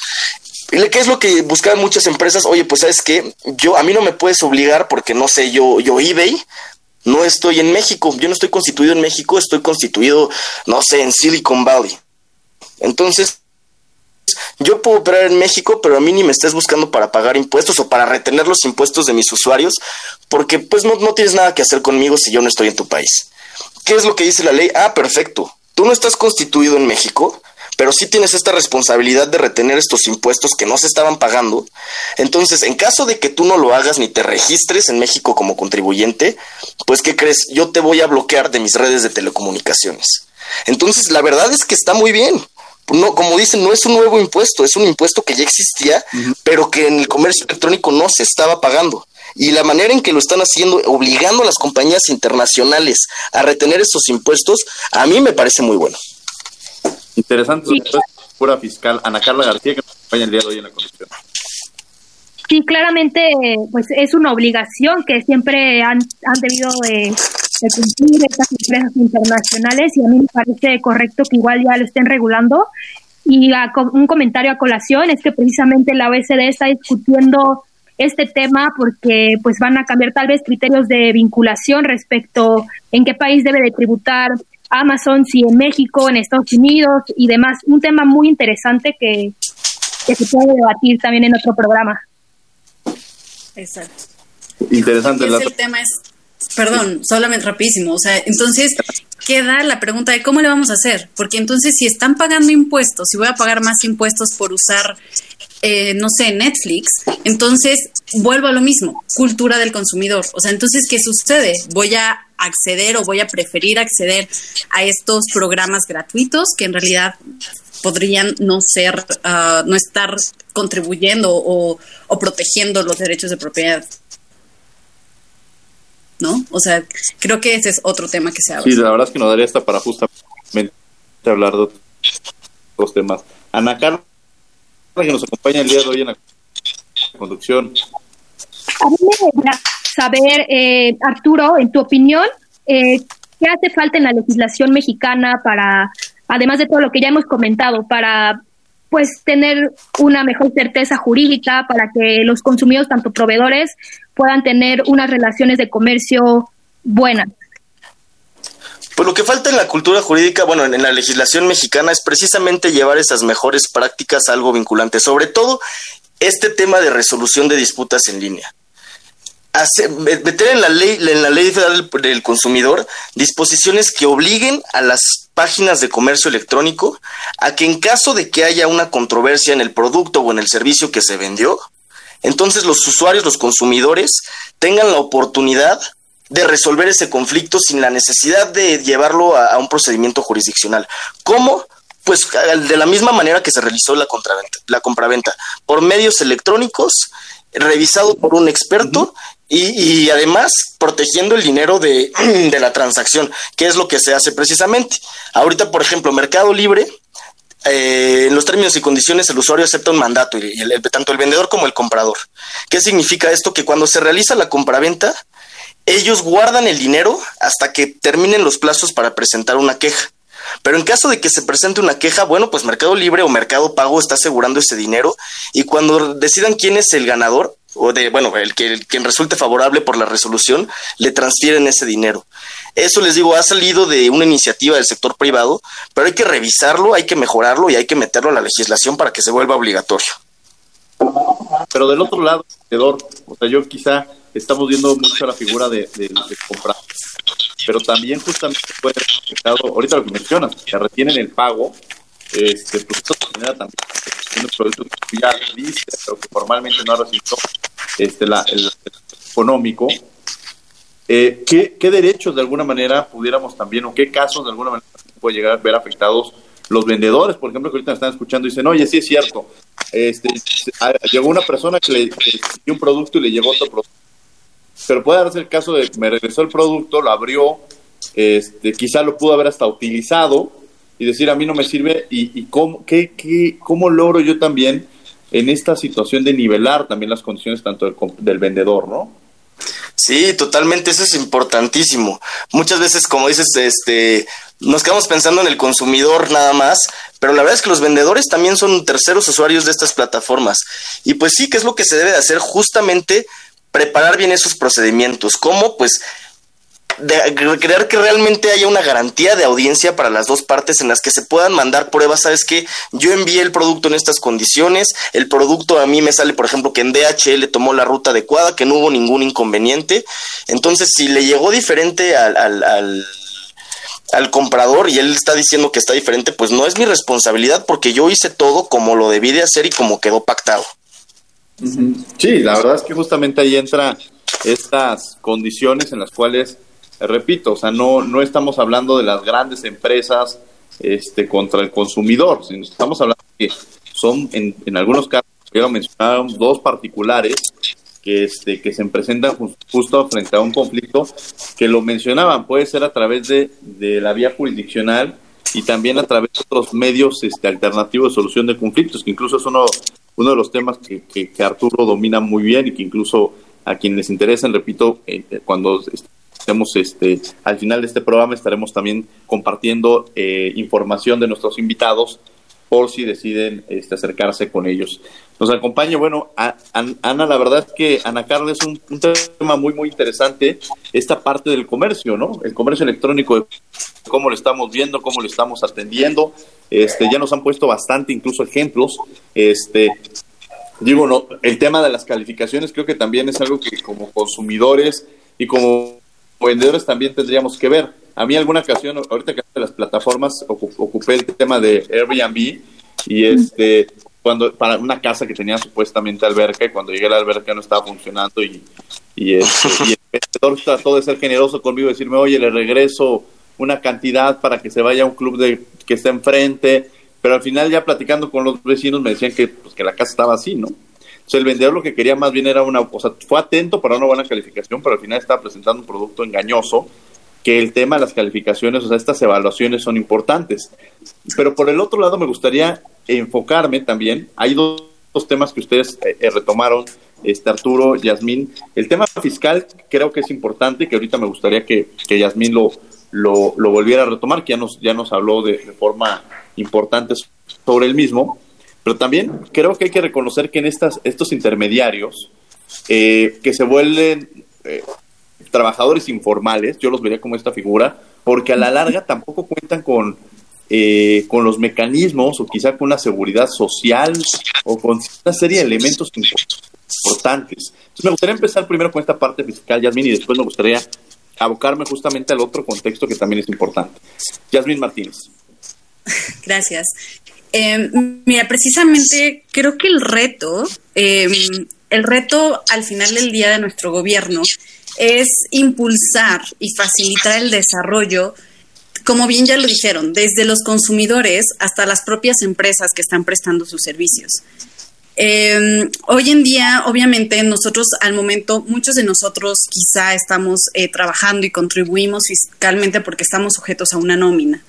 ¿Qué es lo que buscaban muchas empresas? Oye, pues sabes que yo a mí no me puedes obligar porque no sé, yo, yo eBay, no estoy en México, yo no estoy constituido en México, estoy constituido, no sé, en Silicon Valley. Entonces, yo puedo operar en México, pero a mí ni me estés buscando para pagar impuestos o para retener los impuestos de mis usuarios, porque pues no, tienes nada que hacer conmigo si yo no estoy en tu país. ¿Qué es lo que dice la ley? Ah, perfecto. Tú no estás constituido en México, pero sí tienes esta responsabilidad de retener estos impuestos que no se estaban pagando. Entonces, en caso de que tú no lo hagas ni te registres en México como contribuyente, pues ¿qué crees? Yo te voy a bloquear de mis redes de telecomunicaciones. Entonces, la verdad es que está muy bien. No, como dicen, no es un nuevo impuesto, es un impuesto que ya existía, pero que en el comercio electrónico no se estaba pagando. Y la manera en que lo están haciendo, obligando a las compañías internacionales a retener esos impuestos, a mí me parece muy bueno. Interesante. Sí. Pura fiscal Ana Carla García, que nos acompaña el día de hoy en la comisión. Sí, claramente, pues es una obligación que siempre han, han debido de, cumplir estas empresas internacionales y a mí me parece correcto que igual ya lo estén regulando. Y un comentario a colación es que precisamente la OECD está discutiendo este tema porque pues van a cambiar tal vez criterios de vinculación respecto en qué país debe de tributar Amazon, si en México, en Estados Unidos y demás. Un tema muy interesante que, se puede debatir también en otro programa. Exacto. Interesante. el tema es, perdón, solamente rapidísimo. O sea, entonces queda la pregunta de cómo le vamos a hacer. Porque entonces si están pagando impuestos, si voy a pagar más impuestos por usar eh, no sé, Netflix, entonces vuelvo a lo mismo, cultura del consumidor. O sea, entonces, ¿qué sucede? Voy a acceder o voy a preferir acceder a estos programas gratuitos que en realidad podrían no ser, ah, no estar contribuyendo o, protegiendo los derechos de propiedad. ¿No? O sea, creo que ese es otro tema que se habla. Sí, la verdad es que nos daría esta para justamente hablar de otros temas. Ana Carlos que nos acompaña el día de hoy en la conducción. A mí me gustaría saber, eh, Arturo, en tu opinión, eh, ¿qué hace falta en la legislación mexicana para, además de todo lo que ya hemos comentado, para pues tener una mejor certeza jurídica, para que los consumidores, tanto proveedores, puedan tener unas relaciones de comercio buenas? Pues lo que falta en la cultura jurídica, bueno, en, la legislación mexicana es precisamente llevar esas mejores prácticas a algo vinculante, sobre todo este tema de resolución de disputas en línea. Meter en la ley, en la ley federal del consumidor disposiciones que obliguen a las páginas de comercio electrónico a que en caso de que haya una controversia en el producto o en el servicio que se vendió, entonces los usuarios, los consumidores, tengan la oportunidad de resolver ese conflicto sin la necesidad de llevarlo a, un procedimiento jurisdiccional. ¿Cómo? Pues de la misma manera que se realizó la, la compraventa, por medios electrónicos, revisado por un experto y, además protegiendo el dinero de, la transacción, que es lo que se hace precisamente. Ahorita, por ejemplo, Mercado Libre, eh, en los términos y condiciones el usuario acepta un mandato, y tanto el vendedor como el comprador. ¿Qué significa esto? Que cuando se realiza la compraventa, ellos guardan el dinero hasta que terminen los plazos para presentar una queja. Pero en caso de que se presente una queja, bueno, pues Mercado Libre o Mercado Pago está asegurando ese dinero y cuando decidan quién es el ganador, o de, bueno, el que quien resulte favorable por la resolución, le transfieren ese dinero. Eso les digo, ha salido de una iniciativa del sector privado, pero hay que revisarlo, hay que mejorarlo y hay que meterlo a la legislación para que se vuelva obligatorio. Pero del otro lado, o sea, yo quizá estamos viendo mucho la figura de, comprar, pero también justamente puede ser afectado, ahorita lo que mencionas, que retienen el pago, este, pues esto genera también un producto que ya pero que formalmente no ha recibido este, la, el, económico. Eh, ¿qué, ¿Qué derechos de alguna manera pudiéramos también, o qué casos de alguna manera puede llegar a ver afectados los vendedores, por ejemplo, que ahorita me están escuchando y dicen, oye, sí es cierto, este, llegó una persona que le dio un producto y le llegó otro producto. Pero puede darse el caso de que me regresó el producto, lo abrió, este, quizá lo pudo haber hasta utilizado y decir a mí no me sirve y, cómo, qué, qué, cómo logro yo también en esta situación de nivelar también las condiciones tanto del, del vendedor, ¿no? Sí, totalmente, eso es importantísimo. Muchas veces, como dices, este, nos quedamos pensando en el consumidor nada más, pero la verdad es que los vendedores también son terceros usuarios de estas plataformas. Y pues sí, ¿qué es lo que se debe de hacer? Justamente preparar bien esos procedimientos. ¿Cómo? Pues de que realmente haya una garantía de audiencia para las dos partes en las que se puedan mandar pruebas, sabes que yo envié el producto en estas condiciones, el producto a mí me sale, por ejemplo, que en DHL tomó la ruta adecuada, que no hubo ningún inconveniente, entonces si le llegó diferente al, al, al comprador y él está diciendo que está diferente, pues no es mi responsabilidad porque yo hice todo como lo debí de hacer y como quedó pactado. Sí, la verdad es que justamente ahí entra estas condiciones en las cuales repito, o sea, no, no estamos hablando de las grandes empresas este, contra el consumidor, sino estamos hablando que son, en, en algunos casos, quiero mencionar dos particulares que, este, que se presentan justo frente a un conflicto que lo mencionaban, puede ser a través de, de la vía jurisdiccional y también a través de otros medios este, alternativos de solución de conflictos, que incluso es uno, uno de los temas que, que, Arturo domina muy bien y que incluso a quienes les interesen, repito, eh, cuando estemos este, al final de este programa estaremos también compartiendo eh, información de nuestros invitados por si deciden este, acercarse con ellos. Nos acompaña, bueno, Ana, la verdad es que Ana Carla es un, tema muy, muy interesante, esta parte del comercio, ¿no? El comercio electrónico, cómo lo estamos viendo, cómo lo estamos atendiendo. Este, ya nos han puesto bastante, incluso ejemplos. Este, digo, no, el tema de las calificaciones creo que también es algo que como consumidores y como vendedores también tendríamos que ver. A mí alguna ocasión, ahorita que las plataformas, ocupé el tema de Airbnb y este cuando para una casa que tenía supuestamente alberca y cuando llegué a la alberca no estaba funcionando y, y, este, y el vendedor trató de ser generoso conmigo y decirme, oye, le regreso una cantidad para que se vaya a un club de que está enfrente, pero al final ya platicando con los vecinos me decían que, pues, que la casa estaba así, ¿no? Entonces el vendedor lo que quería más bien era una, o sea, fue atento para una buena calificación, pero al final estaba presentando un producto engañoso, que el tema de las calificaciones, o sea, estas evaluaciones son importantes. Pero por el otro lado me gustaría enfocarme también, hay dos, temas que ustedes eh, eh, retomaron, este Arturo, Yasmín. El tema fiscal creo que es importante, que ahorita me gustaría que, que Yasmín lo, lo, lo, volviera a retomar, que ya nos, ya nos habló de, de forma importante sobre el mismo. Pero también creo que hay que reconocer que en estas, estos intermediarios eh, que se vuelven eh, trabajadores informales, yo los vería como esta figura, porque a la larga tampoco cuentan con, eh, con los mecanismos o quizá con una seguridad social o con una serie de elementos importantes. Entonces me gustaría empezar primero con esta parte fiscal, Yasmin, y después me gustaría abocarme justamente al otro contexto que también es importante. Yasmin Martínez. Gracias. Eh, mira, precisamente creo que el reto, em, el reto al final del día de nuestro gobierno es impulsar y facilitar el desarrollo, como bien ya lo dijeron, desde los consumidores hasta las propias empresas que están prestando sus servicios. Em, hoy en día, obviamente, nosotros al momento, muchos de nosotros quizá estamos eh, trabajando y contribuimos fiscalmente porque estamos sujetos a una nómina.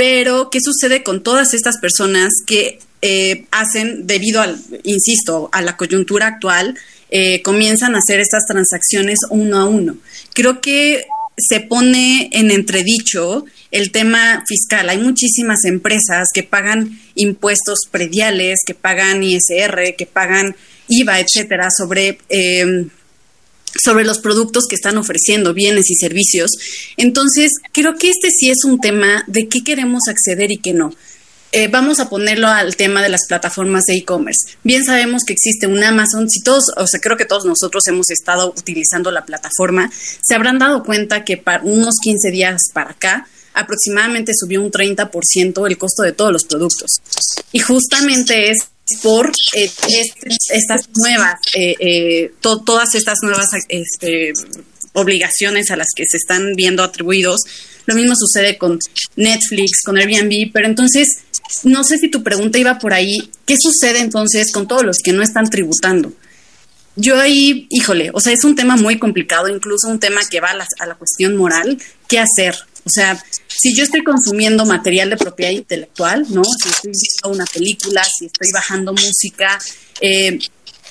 Pero, ¿qué sucede con todas estas personas que eh, hacen, debido al, insisto, a la coyuntura actual, eh, comienzan a hacer estas transacciones uno a uno? Creo que se pone en entredicho el tema fiscal. Hay muchísimas empresas que pagan impuestos prediales, que pagan ISR, que pagan IVA, etcétera, sobre eh, sobre los productos que están ofreciendo, bienes y servicios. Entonces, creo que este sí es un tema de qué queremos acceder y qué no. Eh, vamos a ponerlo al tema de las plataformas de e-commerce. Bien sabemos que existe un Amazon. Si todos, o sea, creo que todos nosotros hemos estado utilizando la plataforma, se habrán dado cuenta que para unos 15 días para acá, aproximadamente subió un 30% el costo de todos los productos. Y justamente es por eh, estas nuevas, eh, eh, todas estas nuevas este, obligaciones a las que se están viendo atribuidos. Lo mismo sucede con Netflix, con Airbnb, pero entonces, no sé si tu pregunta iba por ahí, ¿qué sucede entonces con todos los que no están tributando? Yo ahí, híjole, o sea, es un tema muy complicado, incluso un tema que va a la cuestión moral, ¿qué hacer? O sea, si yo estoy consumiendo material de propiedad intelectual, ¿no? Si estoy viendo una película, si estoy bajando música, eh,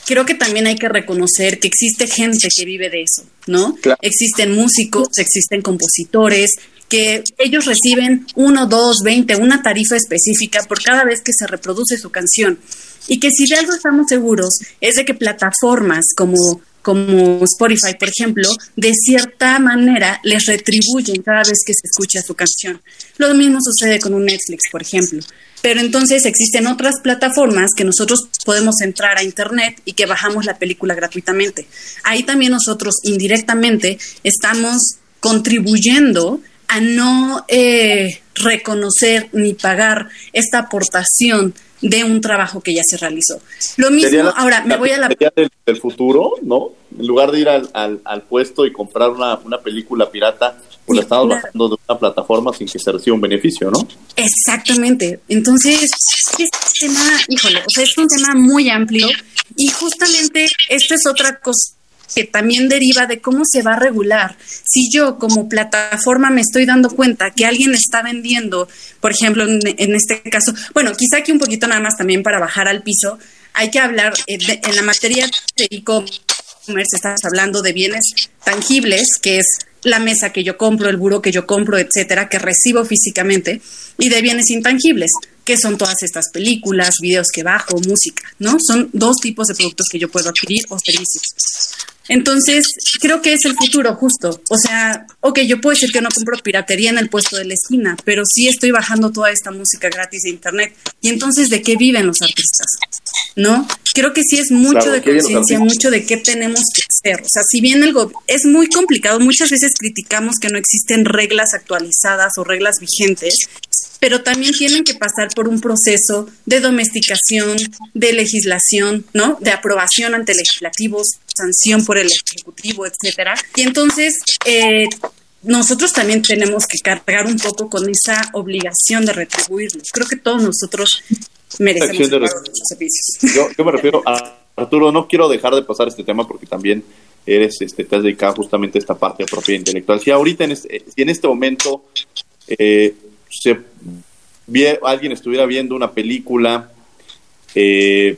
creo que también hay que reconocer que existe gente que vive de eso, ¿no? Existen músicos, existen compositores, que ellos reciben uno, dos, veinte, una tarifa específica por cada vez que se reproduce su canción. Y que si de algo estamos seguros es de que plataformas como como Spotify, por ejemplo, de cierta manera les retribuyen cada vez que se escucha su canción. Lo mismo sucede con un Netflix, por ejemplo. Pero entonces existen otras plataformas que nosotros podemos entrar a Internet y que bajamos la película gratuitamente. Ahí también nosotros indirectamente estamos contribuyendo a no eh, reconocer ni pagar esta aportación de un trabajo que ya se realizó. Lo mismo, ahora me voy a la... Del, del, futuro, ¿no? En lugar de ir al, al, puesto y comprar una, una película pirata, pues la estamos bajando de una plataforma sin que se reciba un beneficio, ¿no? Exactamente. Entonces, este tema, híjole, o sea, es un tema muy amplio y justamente esta es otra cosa que también deriva de cómo se va a regular. Si yo como plataforma me estoy dando cuenta que alguien está vendiendo, por ejemplo, en, este caso, bueno, quizá aquí un poquito nada más también para bajar al piso, hay que hablar eh, en la materia de e-commerce, estamos hablando de bienes tangibles, que es la mesa que yo compro, el buro que yo compro, etcétera, que recibo físicamente, y de bienes intangibles, que son todas estas películas, videos que bajo, música, ¿no? Son dos tipos de productos que yo puedo adquirir o servicios. Entonces, creo que es el futuro justo. O sea, ok, yo puedo decir que no compro piratería en el puesto de la esquina, pero sí estoy bajando toda esta música gratis de Internet. Y entonces, ¿de qué viven los artistas? ¿No? Creo que sí es mucho de conciencia, mucho de qué tenemos que hacer. O sea, si bien algo es muy complicado, muchas veces criticamos que no existen reglas actualizadas o reglas vigentes, pero también tienen que pasar por un proceso de domesticación, de legislación, ¿no? De aprobación ante legislativos, sanción por el ejecutivo, etcétera. Y entonces eh, nosotros también tenemos que cargar un poco con esa obligación de retribuirlos. Creo que todos nosotros merecemos de servicios. Yo, yo me refiero a Arturo, no quiero dejar de pasar este tema porque también eres, este, te has dedicado justamente a esta parte de propiedad intelectual. Si ahorita en este, si en este momento eh, se alguien estuviera viendo una película eh,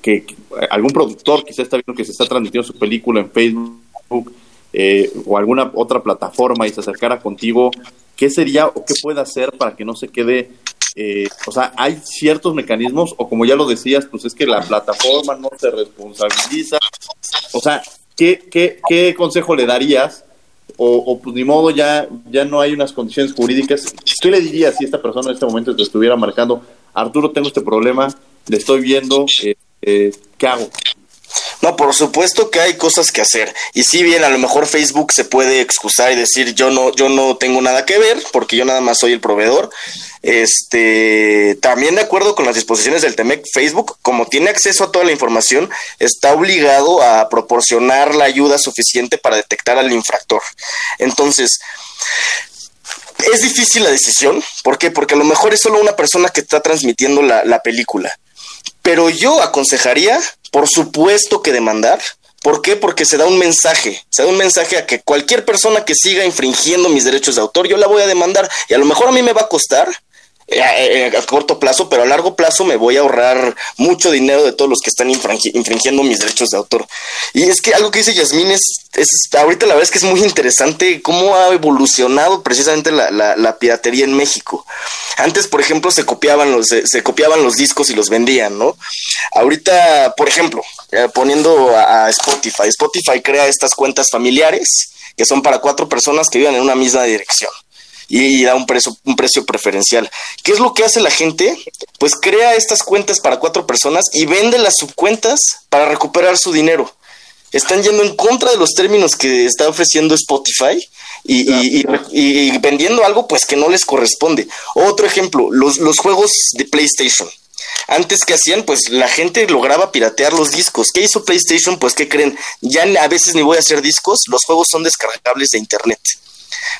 que, algún productor quizá está viendo que se está transmitiendo su película en Facebook eh, o alguna otra plataforma y se acercara contigo, ¿qué sería o qué puede hacer para que no se quede? Eh, o sea, hay ciertos mecanismos, o como ya lo decías, pues es que la plataforma no se responsabiliza. O sea, ¿qué, qué, qué consejo le darías? O, o, pues ni modo, ya, ya no hay unas condiciones jurídicas. ¿Qué le dirías si esta persona en este momento te estuviera marcando, Arturo, tengo este problema, le estoy viendo, eh, eh, ¿qué hago? No, por supuesto que hay cosas que hacer. Y si bien a lo mejor Facebook se puede excusar y decir yo no, yo no tengo nada que ver, porque yo nada más soy el proveedor. Este, también de acuerdo con las disposiciones del TEMEC, Facebook, como tiene acceso a toda la información, está obligado a proporcionar la ayuda suficiente para detectar al infractor. Entonces, es difícil la decisión. ¿Por qué? Porque a lo mejor es solo una persona que está transmitiendo la, la película. Pero yo aconsejaría, por supuesto que demandar. ¿Por qué? Porque se da un mensaje, se da un mensaje a que cualquier persona que siga infringiendo mis derechos de autor, yo la voy a demandar y a lo mejor a mí me va a costar, eh, eh, a, corto plazo, pero a largo plazo me voy a ahorrar mucho dinero de todos los que están infringiendo mis derechos de autor. Y es que algo que dice Yasmín es, ahorita la verdad es que es muy interesante cómo ha evolucionado precisamente la, piratería en México. Antes, por ejemplo, se copiaban los, se, copiaban los discos y los vendían, ¿no? Ahorita, por ejemplo, eh, poniendo a Spotify, Spotify crea estas cuentas familiares que son para cuatro personas que vivan en una misma dirección y da un precio, un precio preferencial. ¿Qué es lo que hace la gente? Pues crea estas cuentas para cuatro personas y vende las subcuentas para recuperar su dinero. Están yendo en contra de los términos que está ofreciendo Spotify y, vendiendo algo pues que no les corresponde. Otro ejemplo, los, los juegos de PlayStation. Antes que hacían, pues la gente lograba piratear los discos. ¿Qué hizo PlayStation? Pues ¿qué creen? Ya a veces ni voy a hacer discos, los juegos son descargables de internet.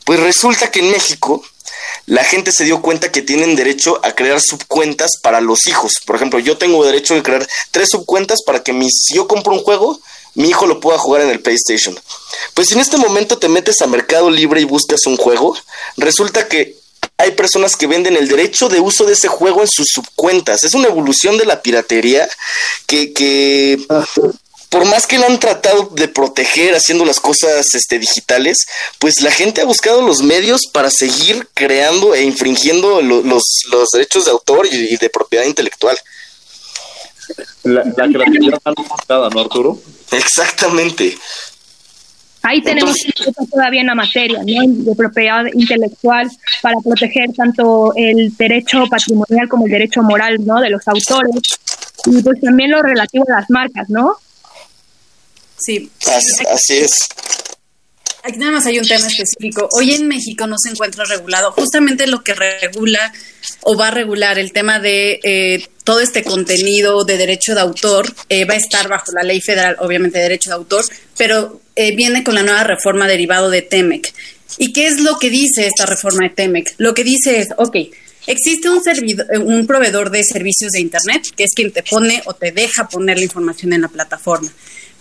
Pues resulta que en México la gente se dio cuenta que tienen derecho a crear subcuentas para los hijos. Por ejemplo, yo tengo derecho a crear tres subcuentas para que si yo compro un juego, mi hijo lo pueda jugar en el PlayStation. Pues si en este momento te metes a Mercado Libre y buscas un juego, resulta que hay personas que venden el derecho de uso de ese juego en sus subcuentas. Es una evolución de la piratería que, que por más que lo han tratado de proteger haciendo las cosas este, digitales, pues la gente ha buscado los medios para seguir creando e infringiendo los, los, derechos de autor y, de propiedad intelectual. La, la creatividad está ¿no, Arturo? Exactamente. Ahí tenemos todavía en la materia de propiedad intelectual para proteger tanto el derecho patrimonial como el derecho moral ¿no? de los autores y pues también lo relativo a las marcas, ¿no? Sí. Así, es. Aquí nada más hay un tema específico. Hoy en México no se encuentra regulado justamente lo que regula o va a regular el tema de eh, todo este contenido de derecho de autor. Eh, va a estar bajo la ley federal, obviamente, de derecho de autor, pero eh, viene con la nueva reforma derivado de TEMEC. ¿Y qué es lo que dice esta reforma de TEMEC? Lo que dice es, ok, existe un, un proveedor de servicios de Internet, que es quien te pone o te deja poner la información en la plataforma.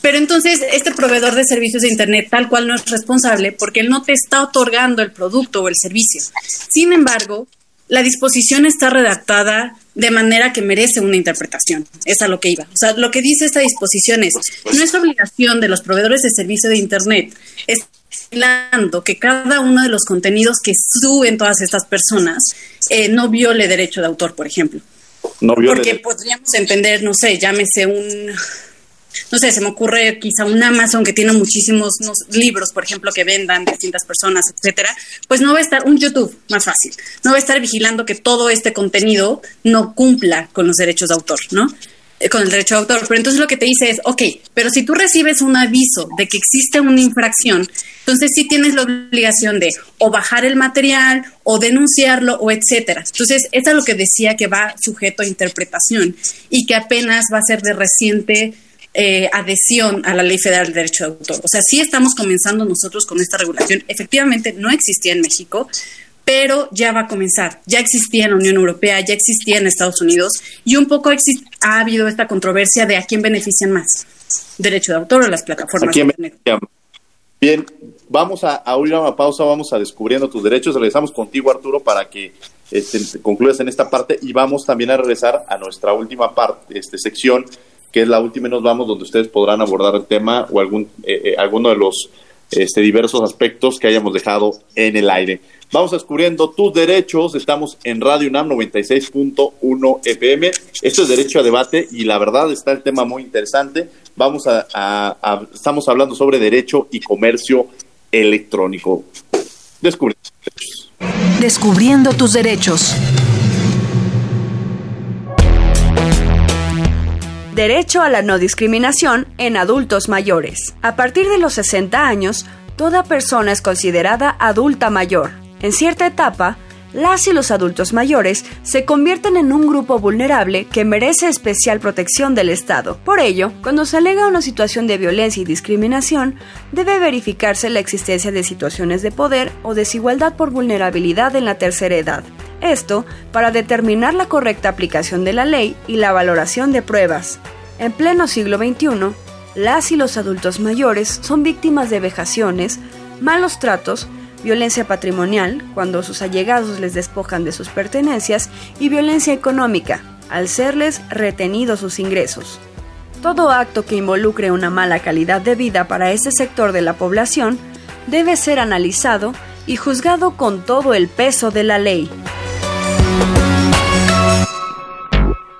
Pero entonces este proveedor de servicios de Internet tal cual no es responsable porque él no te está otorgando el producto o el servicio. Sin embargo, la disposición está redactada de manera que merece una interpretación. Es a lo que iba. O sea, lo que dice esta disposición es, no es obligación de los proveedores de servicio de Internet es que cada uno de los contenidos que suben todas estas personas eh, no viole derecho de autor, por ejemplo. No viole. Porque podríamos entender, no sé, llámese un no sé, se me ocurre quizá un Amazon que tiene muchísimos libros, por ejemplo, que vendan distintas personas, etcétera, pues no va a estar un YouTube más fácil, no va a estar vigilando que todo este contenido no cumpla con los derechos de autor, ¿no? Eh, con el derecho de autor. Pero entonces lo que te dice es, ok, pero si tú recibes un aviso de que existe una infracción, entonces sí tienes la obligación de o bajar el material o denunciarlo o etcétera. Entonces, eso es lo que decía que va sujeto a interpretación y que apenas va a ser de reciente eh, adhesión a la Ley Federal de Derecho de Autor. O sea, sí estamos comenzando nosotros con esta regulación. Efectivamente, no existía en México, pero ya va a comenzar. Ya existía en la Unión Europea, ya existía en Estados Unidos y un poco ha habido esta controversia de a quién benefician más, derecho de autor o las plataformas. Bien, vamos a, a una pausa, vamos a descubriendo tus derechos. Regresamos contigo, Arturo, para que este, concluyas en esta parte y vamos también a regresar a nuestra última parte, este, sección que es la última y nos vamos, donde ustedes podrán abordar el tema o algún eh, eh, alguno de los este, diversos aspectos que hayamos dejado en el aire. Vamos descubriendo tus derechos. Estamos en Radio UNAM 96.1 FM. Esto es Derecho a Debate y la verdad está el tema muy interesante. Vamos a, estamos hablando sobre derecho y comercio electrónico. Descubriendo tus derechos. Descubriendo tus derechos. Derecho a la no discriminación en adultos mayores. A partir de los 60 años, toda persona es considerada adulta mayor. En cierta etapa, las y los adultos mayores se convierten en un grupo vulnerable que merece especial protección del Estado. Por ello, cuando se alega una situación de violencia y discriminación, debe verificarse la existencia de situaciones de poder o desigualdad por vulnerabilidad en la tercera edad, esto para determinar la correcta aplicación de la ley y la valoración de pruebas. En pleno siglo XXI, las y los adultos mayores son víctimas de vejaciones, malos tratos, violencia patrimonial, cuando sus allegados les despojan de sus pertenencias, y violencia económica, al serles retenidos sus ingresos. Todo acto que involucre una mala calidad de vida para ese sector de la población debe ser analizado y juzgado con todo el peso de la ley.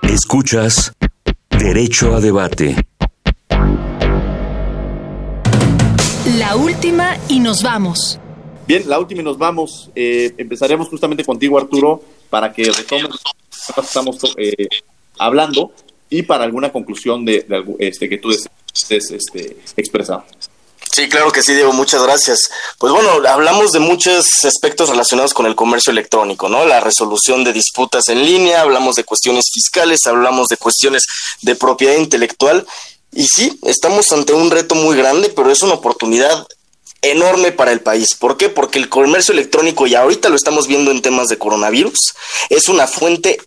Escuchas Derecho a Debate. La última y nos vamos. Bien, la última y nos vamos. Eh, empezaremos justamente contigo, Arturo, para que retomes lo que estamos eh, hablando y para alguna conclusión de, este, que tú estés este. Sí, claro que sí, Diego, muchas gracias. Pues bueno, hablamos de muchos aspectos relacionados con el comercio electrónico, ¿no? La resolución de disputas en línea, hablamos de cuestiones fiscales, hablamos de cuestiones de propiedad intelectual. Y sí, estamos ante un reto muy grande, pero es una oportunidad enorme para el país. ¿Por qué? Porque el comercio electrónico, y ahorita lo estamos viendo en temas de coronavirus, es una fuente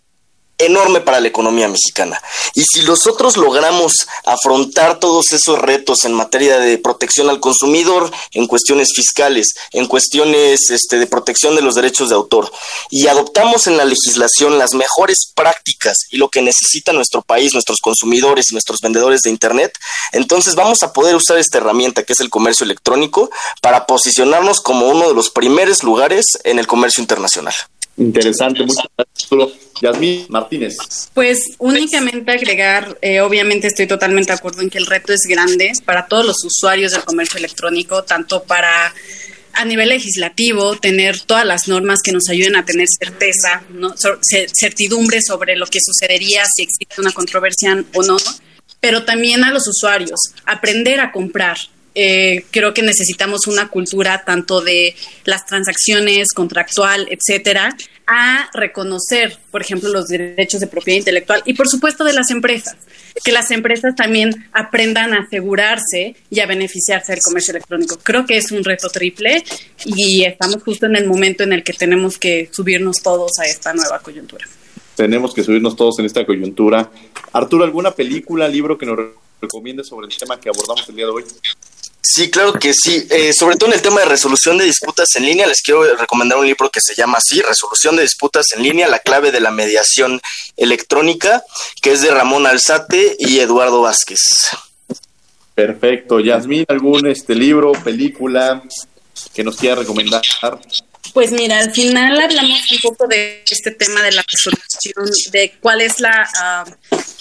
enorme para la economía mexicana. Y si nosotros logramos afrontar todos esos retos en materia de protección al consumidor, en cuestiones fiscales, en cuestiones este, de protección de los derechos de autor, y adoptamos en la legislación las mejores prácticas y lo que necesita nuestro país, nuestros consumidores y nuestros vendedores de Internet, entonces vamos a poder usar esta herramienta que es el comercio electrónico para posicionarnos como uno de los primeros lugares en el comercio internacional. Interesante, muchas gracias. Yasmín Martínez. Pues únicamente agregar, eh, obviamente estoy totalmente de acuerdo en que el reto es grande para todos los usuarios del comercio electrónico, tanto para a nivel legislativo, tener todas las normas que nos ayuden a tener certeza, ¿no? certidumbre sobre lo que sucedería si existe una controversia o no, pero también a los usuarios, aprender a comprar, eh, creo que necesitamos una cultura tanto de las transacciones contractual, etcétera, a reconocer, por ejemplo, los derechos de propiedad intelectual y, por supuesto, de las empresas. Que las empresas también aprendan a asegurarse y a beneficiarse del comercio electrónico. Creo que es un reto triple y estamos justo en el momento en el que tenemos que subirnos todos a esta nueva coyuntura. Tenemos que subirnos todos en esta coyuntura. Arturo, ¿alguna película, libro que nos recomiendes sobre el tema que abordamos el día de hoy? Sí, claro que sí. Eh, sobre todo en el tema de resolución de disputas en línea, les quiero recomendar un libro que se llama así, Resolución de disputas en línea, la clave de la mediación electrónica, que es de Ramón Alzate y Eduardo Vázquez. Perfecto. Yasmín, ¿algún este libro, película que nos quiera recomendar? Pues mira, al final hablamos un poco de este tema de la resolución, de cuál es la, ah,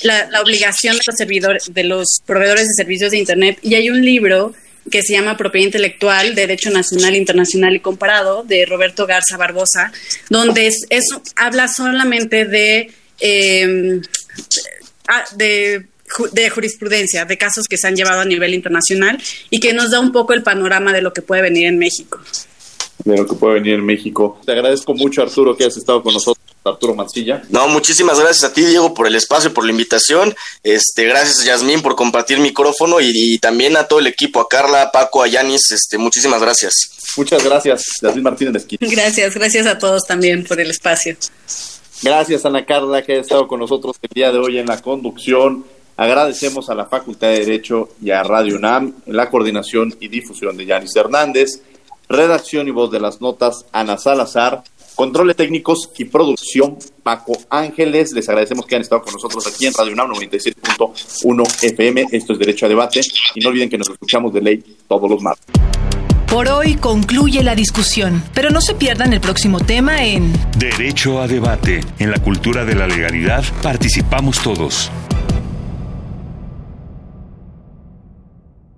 la, la, obligación de los servidores, de los proveedores de servicios de Internet. Y hay un libro que se llama Propiedad Intelectual, Derecho Nacional, Internacional y Comparado, de Roberto Garza Barbosa, donde es, eso habla solamente de, em, de, de jurisprudencia, de casos que se han llevado a nivel internacional y que nos da un poco el panorama de lo que puede venir en México de lo que puede venir en México. Te agradezco mucho, Arturo, que has estado con nosotros. Arturo Mancilla. No, muchísimas gracias a ti, Diego, por el espacio, por la invitación. Este, gracias, Yasmín, por compartir micrófono y, también a todo el equipo, a Carla, a Paco, a Yanis, este, muchísimas gracias. Muchas gracias, Yasmín Martínez Gracias, gracias a todos también por el espacio. Gracias, Ana Carla, que ha estado con nosotros el día de hoy en la conducción. Agradecemos a la Facultad de Derecho y a Radio UNAM la coordinación y difusión de Yanis Hernández, redacción y voz de las notas Ana Salazar, Controles técnicos y producción, Paco Ángeles. Les agradecemos que han estado con nosotros aquí en Radio UNAM 97.1 FM. Esto es Derecho a Debate. Y no olviden que nos escuchamos de ley todos los martes. Por hoy concluye la discusión, pero no se pierdan el próximo tema en Derecho a Debate. En la cultura de la legalidad participamos todos.